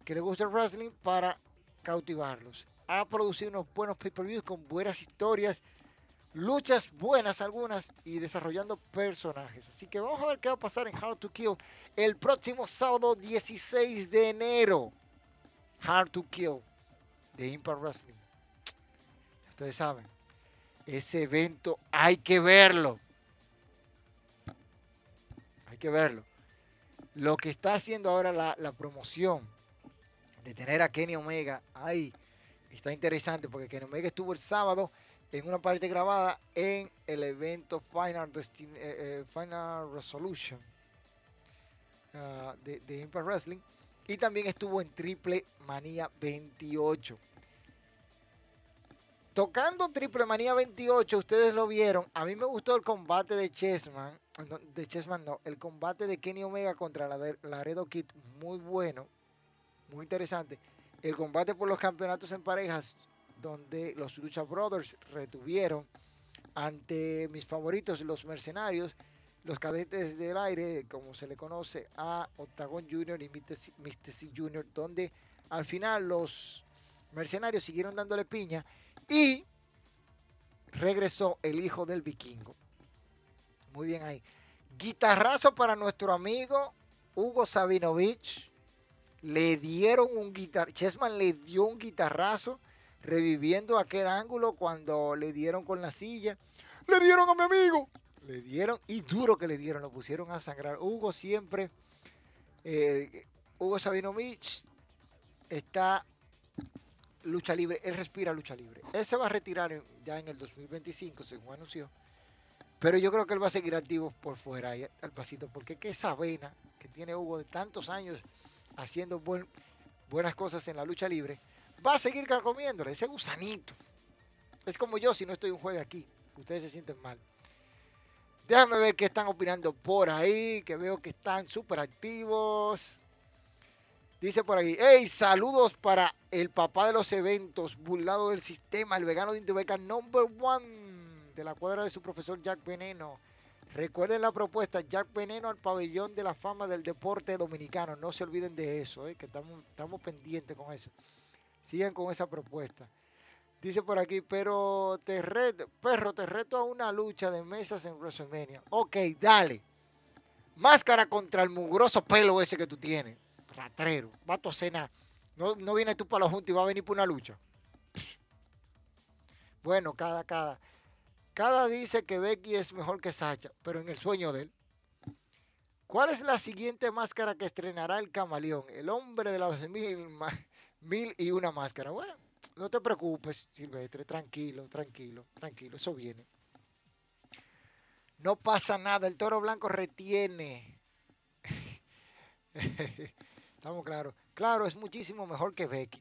que les gusta el wrestling para cautivarlos. Ha producido unos buenos pay-per-views con buenas historias, luchas buenas algunas y desarrollando personajes. Así que vamos a ver qué va a pasar en Hard to Kill el próximo sábado 16 de enero. Hard to Kill de Impact Wrestling. Ustedes saben, ese evento hay que verlo. Hay que verlo. Lo que está haciendo ahora la, promoción de tener a Kenny Omega ahí está interesante porque Kenny Omega estuvo el sábado en una parte grabada en el evento Final, eh, eh, Final Resolution ah, de, de Impact Wrestling y también estuvo en Triple Manía 28. Tocando Triple Manía 28, ustedes lo vieron. A mí me gustó el combate de Chessman no, de Chessman no, el combate de Kenny Omega contra la Laredo Kid, muy bueno, muy interesante. El combate por los campeonatos en parejas, donde los Lucha Brothers retuvieron ante mis favoritos, los mercenarios, los cadetes del aire, como se le conoce a Octagon Jr. y Mr. C Jr., donde al final los mercenarios siguieron dándole piña y regresó el hijo del vikingo. Muy bien ahí. Guitarrazo para nuestro amigo Hugo Sabinovich. Le dieron un guitar, Chessman le dio un guitarrazo reviviendo aquel ángulo cuando le dieron con la silla. Le dieron a mi amigo. Le dieron, y duro que le dieron, lo pusieron a sangrar. Hugo siempre, eh, Hugo Sabinovich está lucha libre, él respira lucha libre. Él se va a retirar ya en el 2025, según anunció. Pero yo creo que él va a seguir activo por fuera, ahí, al pasito, porque que esa vena que tiene Hugo de tantos años haciendo buenas cosas en la lucha libre, va a seguir comiéndole ese gusanito. Es como yo si no estoy un jueves aquí, ustedes se sienten mal. Déjame ver qué están opinando por ahí, que veo que están súper activos. Dice por ahí, hey, saludos para el papá de los eventos, burlado del sistema, el vegano de Intubeca number one de la cuadra de su profesor Jack Veneno. Recuerden la propuesta, Jack Veneno al pabellón de la fama del deporte dominicano. No se olviden de eso, eh, que estamos, estamos pendientes con eso. Sigan con esa propuesta. Dice por aquí, pero te reto, perro, te reto a una lucha de mesas en WrestleMania. Ok, dale. Máscara contra el mugroso pelo ese que tú tienes ratrero, va a cena. No, no vienes tú para los juntos y va a venir por una lucha. Bueno, cada, cada. Cada dice que Becky es mejor que Sacha, pero en el sueño de él. ¿Cuál es la siguiente máscara que estrenará el camaleón? El hombre de las mil, mil y una máscara. Bueno, no te preocupes, Silvestre, tranquilo, tranquilo, tranquilo, eso viene. No pasa nada, el toro blanco retiene. Estamos claros. Claro, es muchísimo mejor que Becky.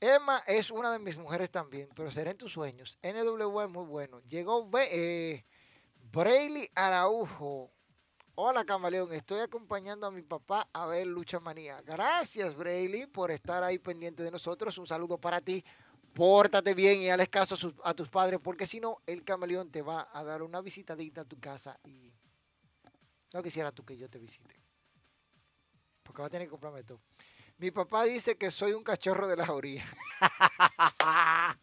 Emma es una de mis mujeres también, pero será en tus sueños. NW es muy bueno. Llegó eh, Brayley Araujo. Hola Camaleón, estoy acompañando a mi papá a ver Lucha Manía. Gracias Brayley por estar ahí pendiente de nosotros. Un saludo para ti. Pórtate bien y haz caso a, a tus padres, porque si no, el Camaleón te va a dar una visitadita a tu casa y no quisiera tú que yo te visite porque va a tener que comprarme todo. Mi papá dice que soy un cachorro de la orilla.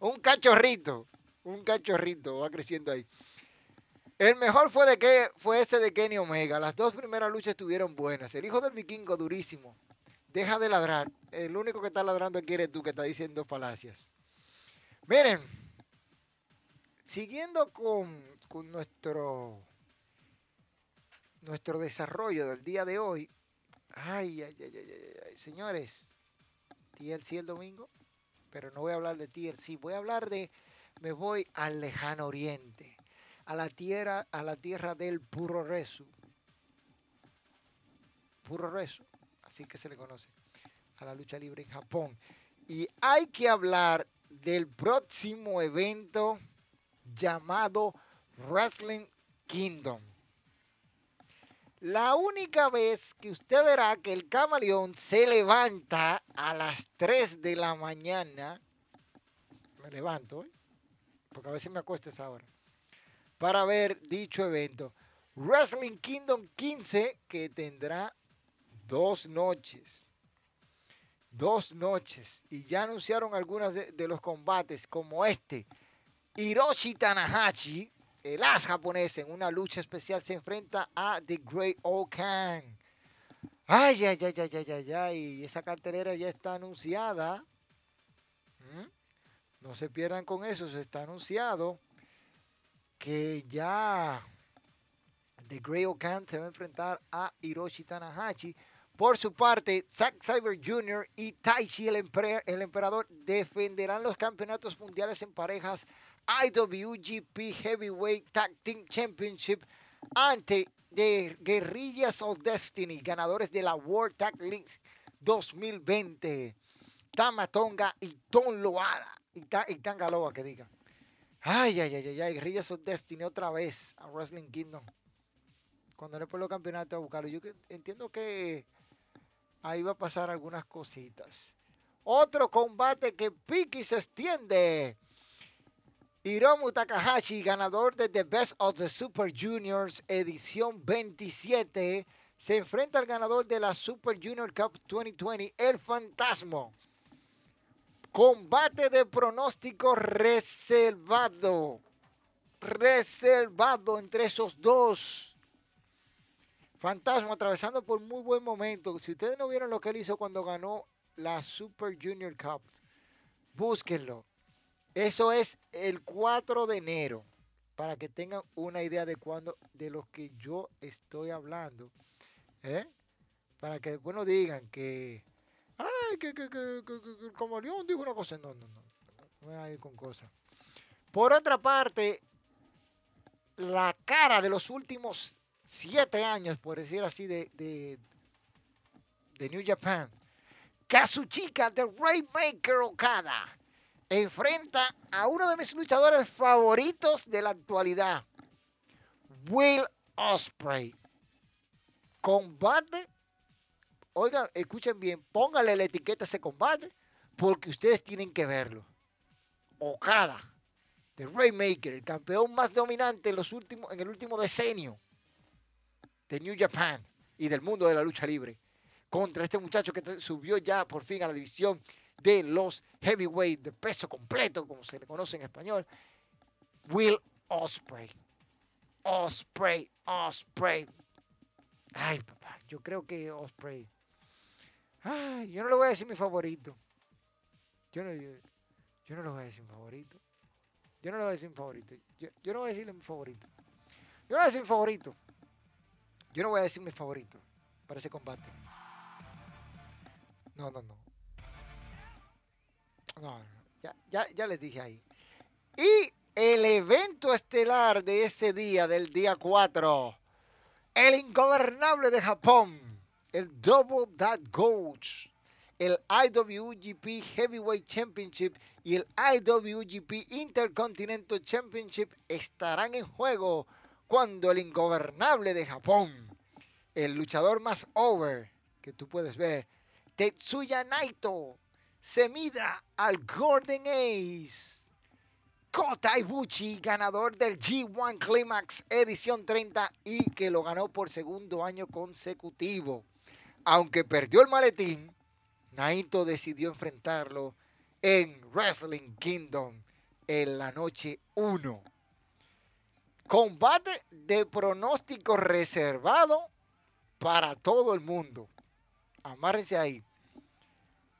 un cachorrito, un cachorrito, va creciendo ahí. El mejor fue, de que, fue ese de Kenny Omega. Las dos primeras luchas estuvieron buenas. El hijo del vikingo, durísimo. Deja de ladrar. El único que está ladrando aquí eres tú que está diciendo falacias. Miren, siguiendo con, con nuestro nuestro desarrollo del día de hoy. Ay, ay, ay, ay, ay, señores. TLC el domingo, pero no voy a hablar de TLC, voy a hablar de, me voy al lejano oriente, a la tierra, a la tierra del puro resu. Puro resu, así que se le conoce, a la lucha libre en Japón. Y hay que hablar del próximo evento llamado Wrestling Kingdom. La única vez que usted verá que el camaleón se levanta a las 3 de la mañana, me levanto, ¿eh? porque a veces me acuesto esa hora, para ver dicho evento. Wrestling Kingdom 15, que tendrá dos noches. Dos noches. Y ya anunciaron algunas de los combates, como este. Hiroshi Tanahashi el as japonés en una lucha especial se enfrenta a The Great Okan. Ay, ay, ay, ay, ay, ay, ay. Esa cartelera ya está anunciada. ¿Mm? No se pierdan con eso, se está anunciado que ya The Great Okan se va a enfrentar a Hiroshi Tanahashi. Por su parte, Zack Cyber Jr. y Taichi el, el emperador defenderán los campeonatos mundiales en parejas IWGP Heavyweight Tag Team Championship ante The Guerrillas of Destiny, ganadores de la World Tag League 2020. Tamatonga y Ton Loada. Y, Tangaloa, que diga. Ay, ay, ay, ay, ay, Guerrillas of Destiny otra vez a Wrestling Kingdom. Cuando le por los campeonatos a buscarlo. Yo entiendo que ahí va a pasar algunas cositas. Otro combate que Piki se extiende. Hiromu Takahashi, ganador de The Best of the Super Juniors edición 27, se enfrenta al ganador de la Super Junior Cup 2020, el Fantasma. Combate de pronóstico reservado. Reservado entre esos dos. Fantasma atravesando por muy buen momento. Si ustedes no vieron lo que él hizo cuando ganó la Super Junior Cup, búsquenlo. Eso es el 4 de enero. Para que tengan una idea de cuándo, de lo que yo estoy hablando. ¿eh? Para que después no digan que. Ay, que, que, que, que- el camaleón dijo una cosa. No, no, no. No, voy a ir con cosas. Por otra parte, la cara de los últimos siete años, por decir así, de, de, New Japan. Kazuchika de Rainmaker Okada enfrenta a uno de mis luchadores favoritos de la actualidad, Will Osprey. Combate, oigan, escuchen bien, pónganle la etiqueta a ese combate porque ustedes tienen que verlo. Okada, de Rainmaker, el campeón más dominante en, los últimos, en el último decenio de New Japan y del mundo de la lucha libre, contra este muchacho que subió ya por fin a la división de los heavyweight de peso completo, como se le conoce en español, Will Osprey. Osprey, Osprey. Ay, papá, yo creo que Osprey. Ay, yo no le voy a decir mi favorito. Yo no, yo, no le voy a decir mi favorito. Yo no le voy a decir mi favorito. Yo, yo no voy a decirle mi favorito. Yo no voy a decir mi favorito. Yo no voy a decir mi favorito para ese combate. No, no, no. No, ya, les dije ahí. Y el evento estelar de ese día, del día 4, el ingobernable de Japón, el Double That Goats, el IWGP Heavyweight Championship y el IWGP Intercontinental Championship estarán en juego cuando el ingobernable de Japón, el luchador más over que tú puedes ver, Tetsuya Naito, se mida al Golden Ace. Kota Ibuchi, ganador del G1 Climax edición 30 y que lo ganó por segundo año consecutivo. Aunque perdió el maletín, Naito decidió enfrentarlo en Wrestling Kingdom en la noche 1. Combate de pronóstico reservado para todo el mundo. Amárrense ahí.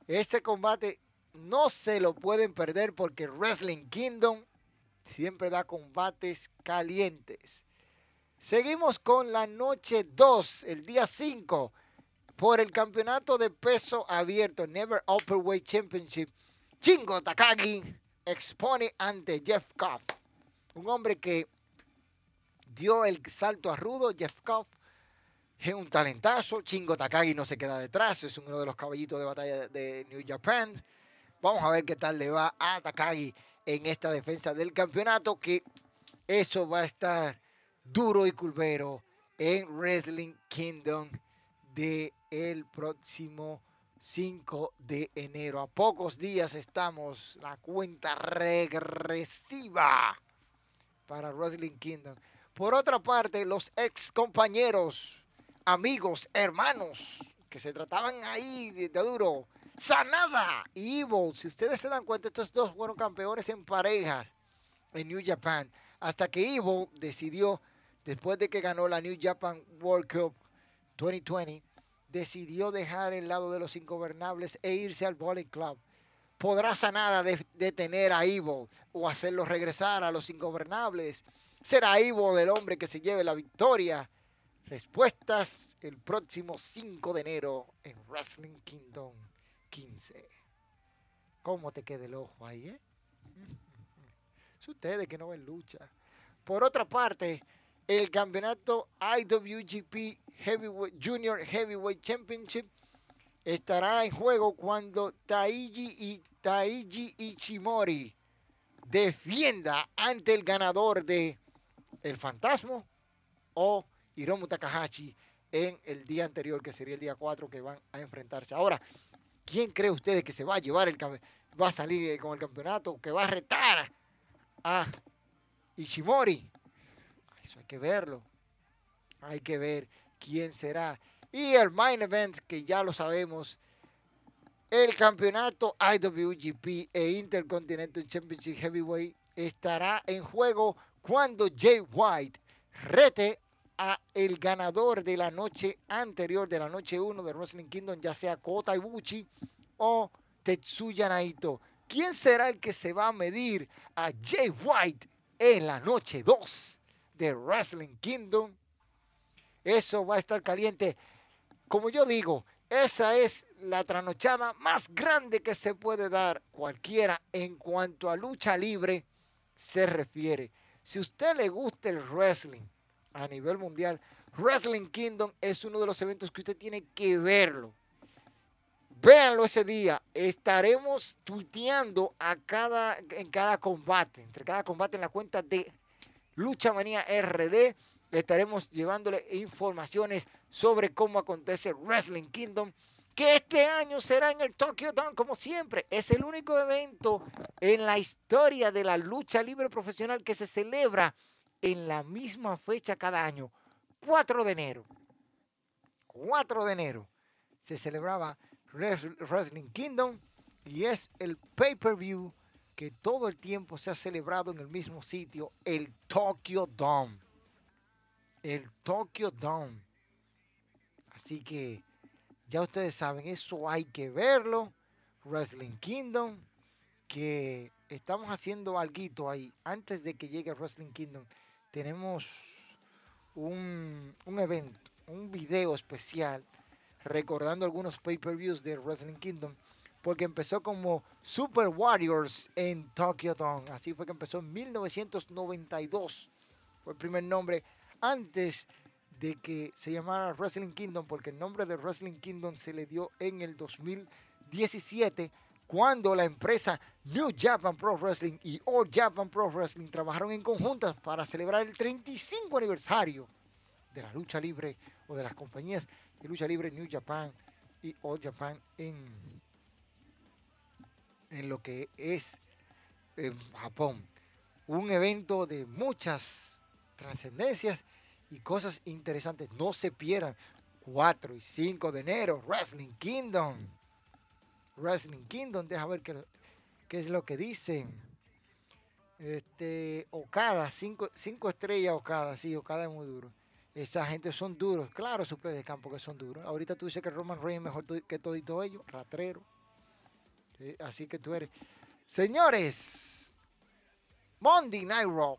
Este combate no se lo pueden perder porque Wrestling Kingdom siempre da combates calientes. Seguimos con la noche 2, el día 5, por el campeonato de peso abierto Never Upperweight Championship. Chingo Takagi expone ante Jeff Koff, un hombre que dio el salto a rudo. Jeff Koff es un talentazo. Chingo Takagi no se queda detrás, es uno de los caballitos de batalla de New Japan. Vamos a ver qué tal le va a Takagi en esta defensa del campeonato, que eso va a estar duro y culvero en Wrestling Kingdom de el próximo 5 de enero. A pocos días estamos, la cuenta regresiva para Wrestling Kingdom. Por otra parte, los ex compañeros, amigos, hermanos, que se trataban ahí de, duro, Sanada y Evil, si ustedes se dan cuenta, estos dos fueron campeones en parejas en New Japan, hasta que Evil decidió, después de que ganó la New Japan World Cup 2020, decidió dejar el lado de los ingobernables e irse al Bowling Club. ¿Podrá Sanada de- detener a Evil o hacerlo regresar a los ingobernables? ¿Será Evil el hombre que se lleve la victoria? Respuestas el próximo 5 de enero en Wrestling Kingdom 15. ¿Cómo te queda el ojo ahí, eh? Es ustedes que no ven lucha. Por otra parte, el campeonato IWGP Junior Heavyweight Championship estará en juego cuando Taiji, y, Taiji Ichimori defienda ante el ganador de El Fantasma o Hiromu Takahashi en el día anterior, que sería el día 4, que van a enfrentarse. Ahora, ¿quién cree ustedes que se va a llevar el va a salir eh, con el campeonato, que va a retar a Ishimori? Eso hay que verlo. Hay que ver quién será. Y el main event, que ya lo sabemos, el campeonato IWGP e Intercontinental Championship Heavyweight estará en juego cuando Jay White rete a el ganador de la noche anterior, de la noche 1 de Wrestling Kingdom, ya sea Kota Ibuchi o Tetsuya Naito. ¿Quién será el que se va a medir a Jay White en la noche 2 de Wrestling Kingdom? Eso va a estar caliente. Como yo digo, esa es la tranochada más grande que se puede dar cualquiera en cuanto a lucha libre se refiere. Si usted le gusta el wrestling, a nivel mundial. Wrestling Kingdom es uno de los eventos que usted tiene que verlo. Véanlo ese día. Estaremos tuiteando a cada, en cada combate, entre cada combate en la cuenta de Lucha Manía RD. Estaremos llevándole informaciones sobre cómo acontece Wrestling Kingdom, que este año será en el Tokyo Dome, como siempre. Es el único evento en la historia de la lucha libre profesional que se celebra en la misma fecha cada año, 4 de enero. 4 de enero se celebraba Wrestling Kingdom y es el pay-per-view que todo el tiempo se ha celebrado en el mismo sitio, el Tokyo Dome. El Tokyo Dome. Así que ya ustedes saben, eso hay que verlo. Wrestling Kingdom, que estamos haciendo algo ahí antes de que llegue Wrestling Kingdom tenemos un, evento, un video especial recordando algunos pay-per-views de Wrestling Kingdom, porque empezó como Super Warriors en Tokyo Dome. Así fue que empezó en 1992. Fue el primer nombre antes de que se llamara Wrestling Kingdom, porque el nombre de Wrestling Kingdom se le dio en el 2017 cuando la empresa New Japan Pro Wrestling y All Japan Pro Wrestling trabajaron en conjuntas para celebrar el 35 aniversario de la lucha libre o de las compañías de lucha libre New Japan y All Japan en, en lo que es Japón. Un evento de muchas trascendencias y cosas interesantes. No se pierdan 4 y 5 de enero, Wrestling Kingdom. Wrestling Kingdom, deja ver qué, qué es lo que dicen. Este, Okada, cinco, cinco estrellas Okada, sí, Okada es muy duro. Esa gente son duros, claro, sus de campo que son duros. Ahorita tú dices que Roman Reigns es mejor que todito ellos, ratrero. así que tú eres. Señores, Monday Night Raw.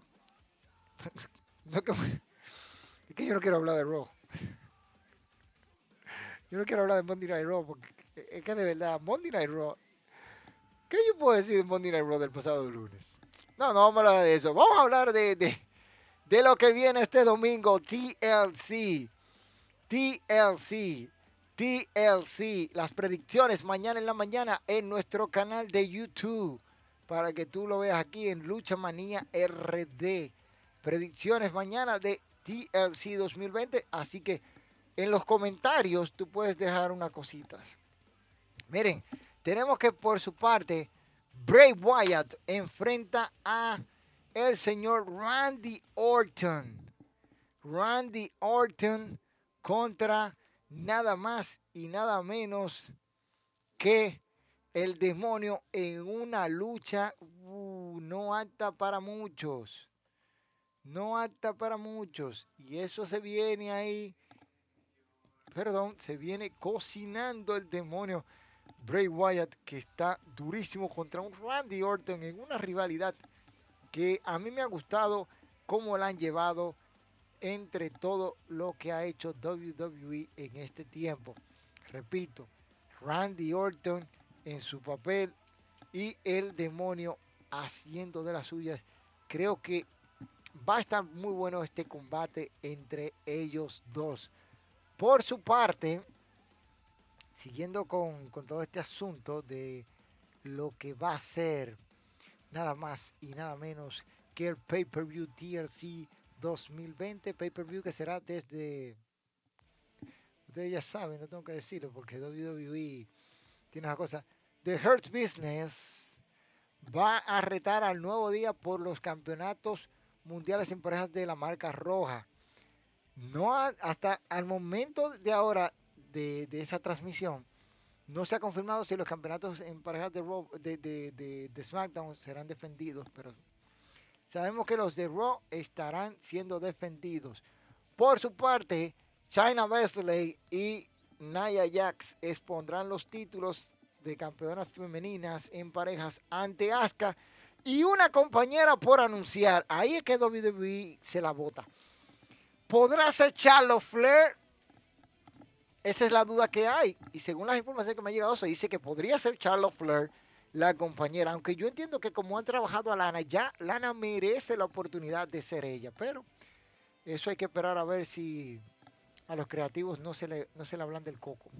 es que yo no quiero hablar de Raw. Yo no quiero hablar de Monday Night Raw porque es que de verdad, Monday Night Raw. ¿Qué yo puedo decir de Monday Night Raw del pasado lunes? No, no vamos a hablar de eso. Vamos a hablar de, de, de lo que viene este domingo. TLC. TLC. TLC. Las predicciones mañana en la mañana en nuestro canal de YouTube. Para que tú lo veas aquí en Lucha Manía RD. Predicciones mañana de TLC 2020. Así que en los comentarios tú puedes dejar unas cositas. Miren, tenemos que por su parte, Bray Wyatt enfrenta a el señor Randy Orton. Randy Orton contra nada más y nada menos que el demonio en una lucha uh, no alta para muchos. No alta para muchos. Y eso se viene ahí. Perdón, se viene cocinando el demonio Bray Wyatt, que está durísimo contra un Randy Orton en una rivalidad que a mí me ha gustado cómo la han llevado entre todo lo que ha hecho WWE en este tiempo. Repito, Randy Orton en su papel y el demonio haciendo de las suyas. Creo que va a estar muy bueno este combate entre ellos dos. Por su parte, siguiendo con, todo este asunto de lo que va a ser nada más y nada menos que el Pay-Per-View TRC 2020, Pay-Per-View que será desde... Ustedes ya saben, no tengo que decirlo porque WWE tiene una cosa. The Hurt Business va a retar al nuevo día por los campeonatos mundiales en parejas de la marca roja. No hasta al momento de ahora de, esa transmisión, no se ha confirmado si los campeonatos en parejas de, Raw, de, de, SmackDown serán defendidos, pero sabemos que los de Raw estarán siendo defendidos. Por su parte, China Wesley y Nia Jax expondrán los títulos de campeonas femeninas en parejas ante Asuka y una compañera por anunciar. Ahí es que WWE se la bota. ¿Podrá ser Charlotte Flair? Esa es la duda que hay. Y según las informaciones que me ha llegado, se dice que podría ser Charlotte Flair la compañera. Aunque yo entiendo que como han trabajado a Lana, ya Lana merece la oportunidad de ser ella. Pero eso hay que esperar a ver si a los creativos no se le, no se le hablan del coco.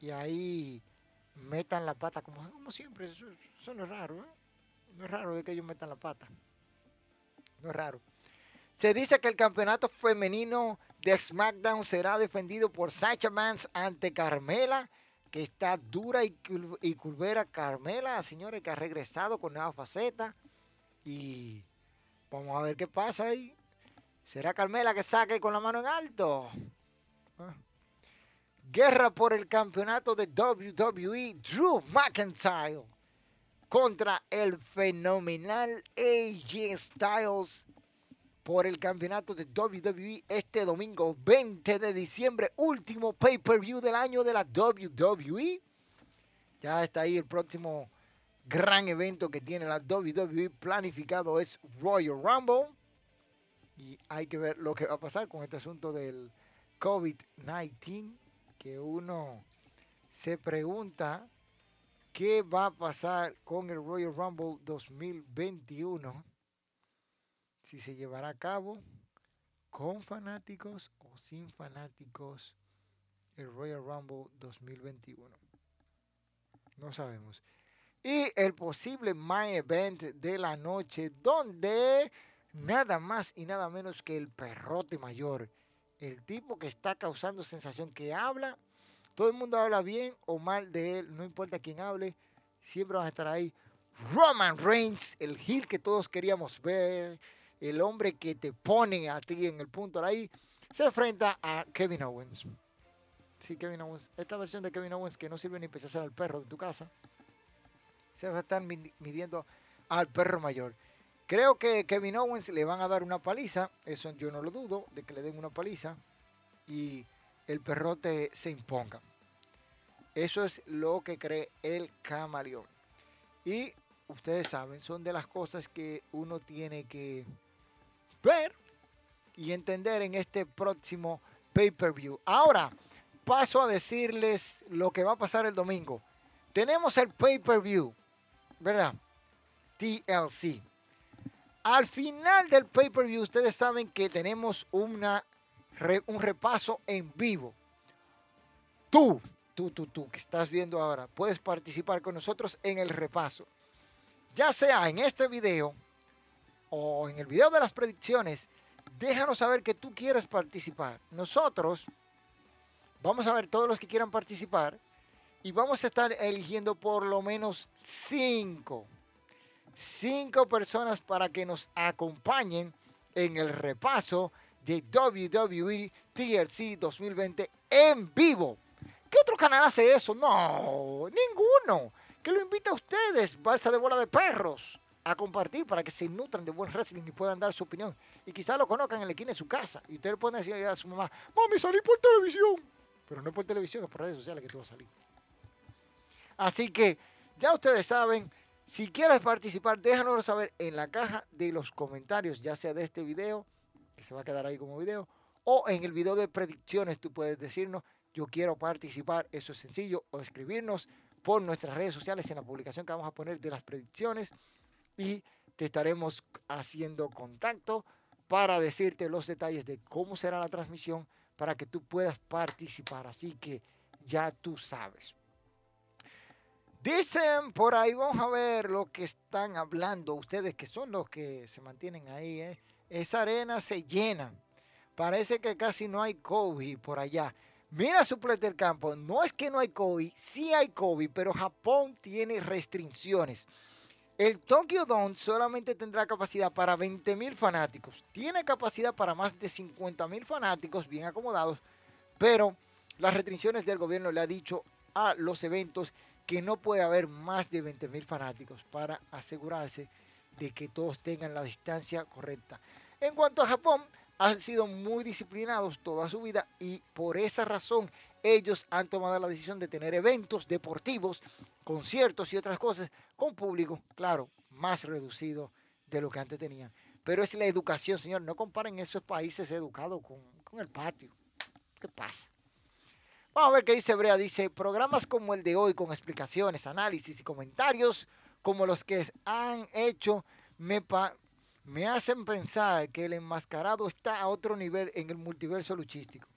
Y ahí metan la pata como, como siempre. Eso, eso no es raro, ¿eh? No es raro de que ellos metan la pata. No es raro. Se dice que el campeonato femenino de SmackDown será defendido por Sacha Mans ante Carmela, que está dura y, y curvera Carmela, señores, que ha regresado con nueva faceta. Y vamos a ver qué pasa ahí. ¿Será Carmela que saque con la mano en alto? Ah. Guerra por el campeonato de WWE, Drew McIntyre contra el fenomenal AJ Styles por el campeonato de WWE este domingo 20 de diciembre, último pay-per-view del año de la WWE. Ya está ahí el próximo gran evento que tiene la WWE planificado es Royal Rumble. Y hay que ver lo que va a pasar con este asunto del COVID-19, que uno se pregunta qué va a pasar con el Royal Rumble 2021, si se llevará a cabo con fanáticos o sin fanáticos el Royal Rumble 2021. No sabemos. Y el posible main event de la noche, donde nada más y nada menos que el perrote mayor, el tipo que está causando sensación, que habla todo el mundo habla bien o mal de él, no importa quién hable, siempre van a estar ahí. Roman Reigns, el heel que todos queríamos ver, el hombre que te pone a ti en el punto de ahí, se enfrenta a Kevin Owens. Sí, Kevin Owens. Esta versión de Kevin Owens que no sirve ni para hacer al perro de tu casa. Se va a estar midiendo al perro mayor. Creo que Kevin Owens le van a dar una paliza. Eso yo no lo dudo, de que le den una paliza. Y el perrote se imponga. Eso es lo que cree el camaleón. Y ustedes saben, son de las cosas que uno tiene que ver y entender en este próximo pay-per-view. Ahora, paso a decirles lo que va a pasar el domingo. Tenemos el pay-per-view, ¿verdad? TLC. Al final del pay-per-view, ustedes saben que tenemos una un repaso en vivo. Tú, tú, tú, tú, que estás viendo ahora, puedes participar con nosotros en el repaso. Ya sea en este video o en el video de las predicciones, déjanos saber que tú quieres participar. Nosotros vamos a ver todos los que quieran participar y vamos a estar eligiendo por lo menos cinco, cinco personas para que nos acompañen en el repaso de WWE TLC 2020 en vivo. ¿Qué otro canal hace eso? No, ninguno. Que lo invita a ustedes, balsa de bola de perros, a compartir para que se nutran de buen wrestling y puedan dar su opinión. Y quizás lo conozcan en el esquina de su casa. Y ustedes pueden decir a su mamá, mami, salí por televisión. Pero no por televisión, es por redes sociales que tú vas a salir. Así que ya ustedes saben, si quieres participar, déjanoslo saber en la caja de los comentarios, ya sea de este video que se va a quedar ahí como video, o en el video de predicciones tú puedes decirnos, yo quiero participar, eso es sencillo, o escribirnos por nuestras redes sociales en la publicación que vamos a poner de las predicciones y te estaremos haciendo contacto para decirte los detalles de cómo será la transmisión para que tú puedas participar. Así que ya tú sabes. Dicen por ahí, vamos a ver lo que están hablando ustedes, que son los que se mantienen ahí. ¿eh? Esa arena se llena. Parece que casi no hay COVID por allá. Mira suplete del campo. No es que no hay COVID, sí hay COVID, pero Japón tiene restricciones. El Tokyo Dome solamente tendrá capacidad para 20 mil fanáticos. Tiene capacidad para más de 50 mil fanáticos bien acomodados, pero las restricciones del gobierno le ha dicho a los eventos que no puede haber más de 20 mil fanáticos para asegurarse de que todos tengan la distancia correcta. En cuanto a Japón, han sido muy disciplinados toda su vida y por esa razón ellos han tomado la decisión de tener eventos deportivos, conciertos y otras cosas con público, claro, más reducido de lo que antes tenían. Pero es la educación, señor. No comparen esos países educados con, el patio. ¿Qué pasa? Vamos a ver qué dice Brea. Dice, programas como el de hoy con explicaciones, análisis y comentarios como los que han hecho me, me hacen pensar que el enmascarado está a otro nivel en el multiverso luchístico.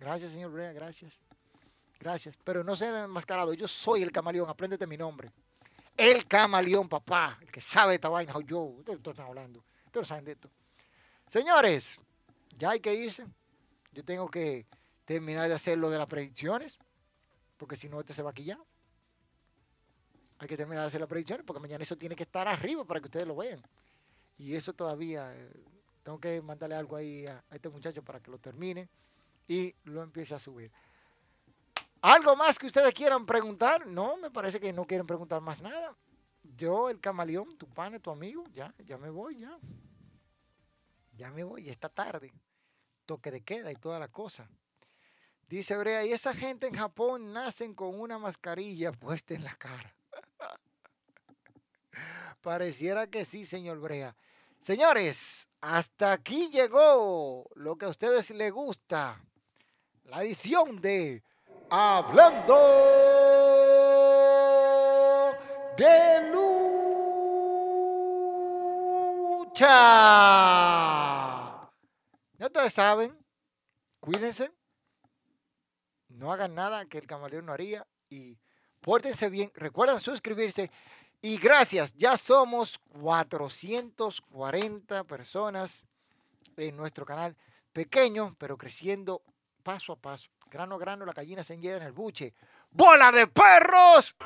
Gracias, señor Brea, gracias. Gracias. Pero no sé el enmascarado, yo soy el camaleón, apréndete mi nombre. El camaleón, papá, el que sabe esta vaina, yo. Ustedes están hablando, ustedes saben de esto. Señores, ya hay que irse. Yo tengo que terminar de hacer lo de las predicciones, porque si no, este se va aquí ya. Hay que terminar de hacer las predicciones, porque mañana eso tiene que estar arriba para que ustedes lo vean. Y eso todavía, eh, tengo que mandarle algo ahí a este muchacho para que lo termine y lo empiece a subir. ¿Algo más que ustedes quieran preguntar? No, me parece que no quieren preguntar más nada. Yo, el camaleón, tu pana, tu amigo, ya, ya me voy, ya. Ya me voy, esta tarde. Toque de queda y toda la cosa. Dice Brea, y esa gente en Japón nacen con una mascarilla puesta en la cara. Pareciera que sí, señor Brea. Señores, hasta aquí llegó lo que a ustedes les gusta. La edición de Hablando de lucha. Ya ustedes saben, cuídense, no hagan nada que el camaleón no haría y pórtense bien. Recuerden suscribirse y gracias, ya somos 440 personas en nuestro canal, pequeño, pero creciendo paso a paso. Grano a grano, la gallina se enlleda en el buche. ¡Bola de perros!